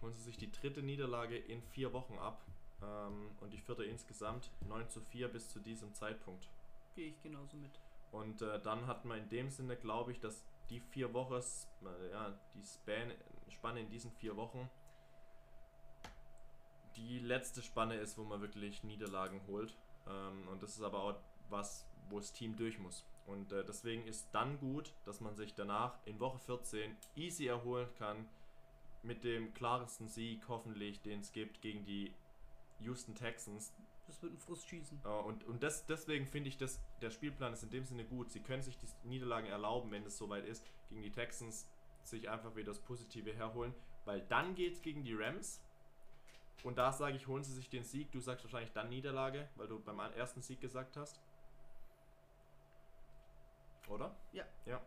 holen sie sich die dritte Niederlage in vier Wochen ab ähm, und die vierte insgesamt 9 zu 4 bis zu diesem Zeitpunkt.
Gehe ich genauso mit.
Und äh, dann hat man in dem Sinne, glaube ich, dass die vier Wochen, äh, ja, die Span, Spanne in diesen vier Wochen die letzte Spanne ist, wo man wirklich Niederlagen holt. Ähm, und das ist aber auch was, wo das Team durch muss. Und äh, deswegen ist dann gut, dass man sich danach in Woche 14 easy erholen kann mit dem klarsten Sieg hoffentlich, den es gibt gegen die Houston Texans,
Das wird ein Frust schießen.
äh, Und, und das, deswegen finde ich, dass der Spielplan ist in dem Sinne gut. Sie können sich die Niederlagen erlauben, wenn es soweit ist, gegen die Texans sich einfach wieder das Positive herholen, weil dann geht es gegen die Rams. Und da sage ich, holen sie sich den Sieg. Du sagst wahrscheinlich dann Niederlage, weil du beim ersten Sieg gesagt hast. Oder?
Ja.
Ja.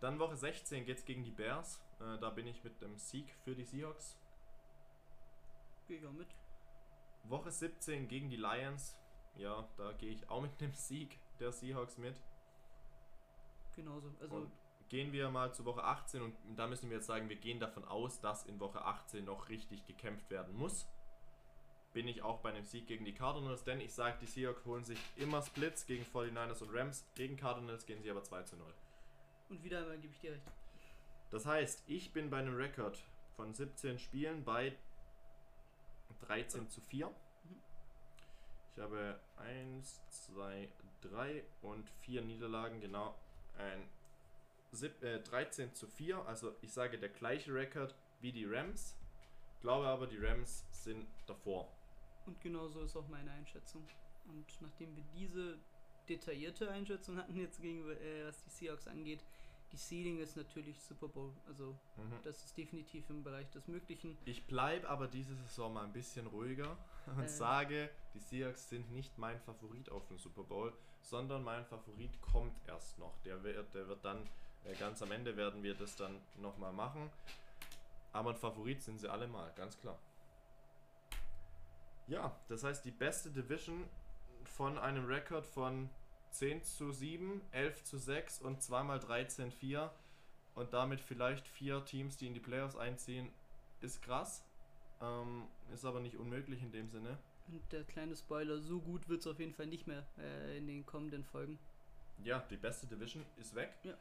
Dann Woche 16 geht es gegen die Bears. Äh, da bin ich mit dem Sieg für die Seahawks.
Gehe ich auch mit.
Woche 17 gegen die Lions. Ja, da gehe ich auch mit dem Sieg der Seahawks mit.
Genauso. Also
Und gehen wir mal zu Woche 18 und da müssen wir jetzt sagen, wir gehen davon aus, dass in Woche 18 noch richtig gekämpft werden muss. Bin ich auch bei einem Sieg gegen die Cardinals, denn ich sage, die Seahawks holen sich immer Splits gegen 49ers und Rams. Gegen Cardinals gehen sie aber 2 zu 0.
und wieder einmal gebe ich dir recht.
Das heißt, ich bin bei einem Rekord von 17 Spielen bei 13 zu 4. Ich habe 1, 2, 3 und 4 Niederlagen, genau ein sieb- äh, 13 zu 4. Also ich sage der gleiche Rekord wie die Rams. Glaube aber, die Rams sind davor.
Und genauso ist auch meine Einschätzung. Und nachdem wir diese detaillierte Einschätzung hatten jetzt gegenüber, äh, was die Seahawks angeht, die Ceiling ist natürlich Super Bowl. Also
Mhm.
das ist definitiv im Bereich des Möglichen.
Ich bleibe aber diese Saison mal ein bisschen ruhiger und
Äh.
sage, die Seahawks sind nicht mein Favorit auf den Super Bowl, sondern mein Favorit kommt erst noch. Der wird, der wird dann äh, ganz am Ende werden wir das dann nochmal machen. Aber ein Favorit sind sie alle mal, ganz klar. Ja, das heißt die beste Division von einem Rekord von 10 zu 7, 11 zu 6 und zweimal 13 4 und damit vielleicht vier Teams, die in die Playoffs einziehen, ist krass. Ähm, ist aber nicht unmöglich in dem Sinne.
Und der kleine Spoiler, so gut wird es auf jeden Fall nicht mehr äh, in den kommenden Folgen.
Ja, die beste Division ist weg.
Ja.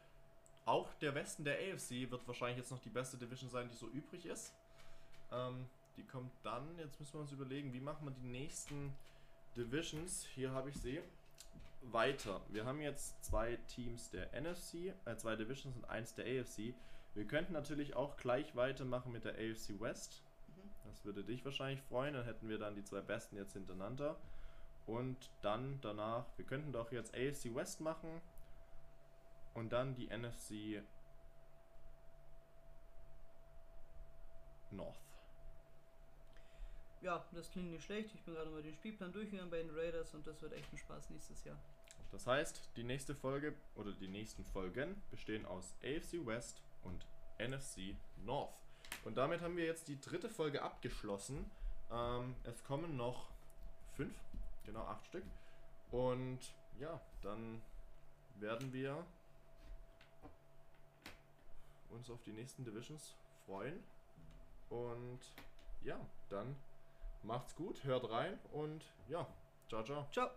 Auch der Westen der AFC wird wahrscheinlich jetzt noch die beste Division sein, die so übrig ist. Ähm, die kommt dann, jetzt müssen wir uns überlegen, wie machen wir die nächsten Divisions, hier habe ich sie, weiter. Wir haben jetzt zwei Teams der NFC, äh, zwei Divisions und eins der AFC. Wir könnten natürlich auch gleich weitermachen mit der AFC West. Das würde dich wahrscheinlich freuen, dann hätten wir dann die zwei besten jetzt hintereinander. Und dann danach, wir könnten doch jetzt AFC West machen und dann die NFC North.
Ja, das klingt nicht schlecht. Ich bin gerade mal den Spielplan durchgegangen bei den Raiders und das wird echt ein Spaß nächstes Jahr.
Das heißt, die nächste Folge oder die nächsten Folgen bestehen aus AFC West und NFC North. Und damit haben wir jetzt die dritte Folge abgeschlossen. Ähm, es kommen noch fünf, genau acht Stück. Und ja, dann werden wir uns auf die nächsten Divisions freuen. Und ja, dann macht's gut, hört rein und ja, ciao, ciao.
Ciao.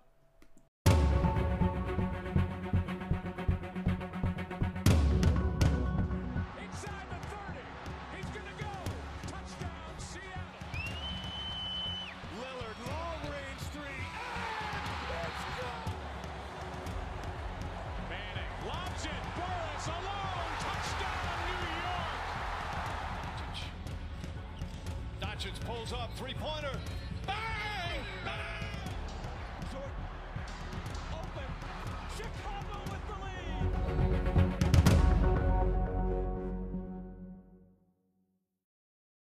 Three pointer.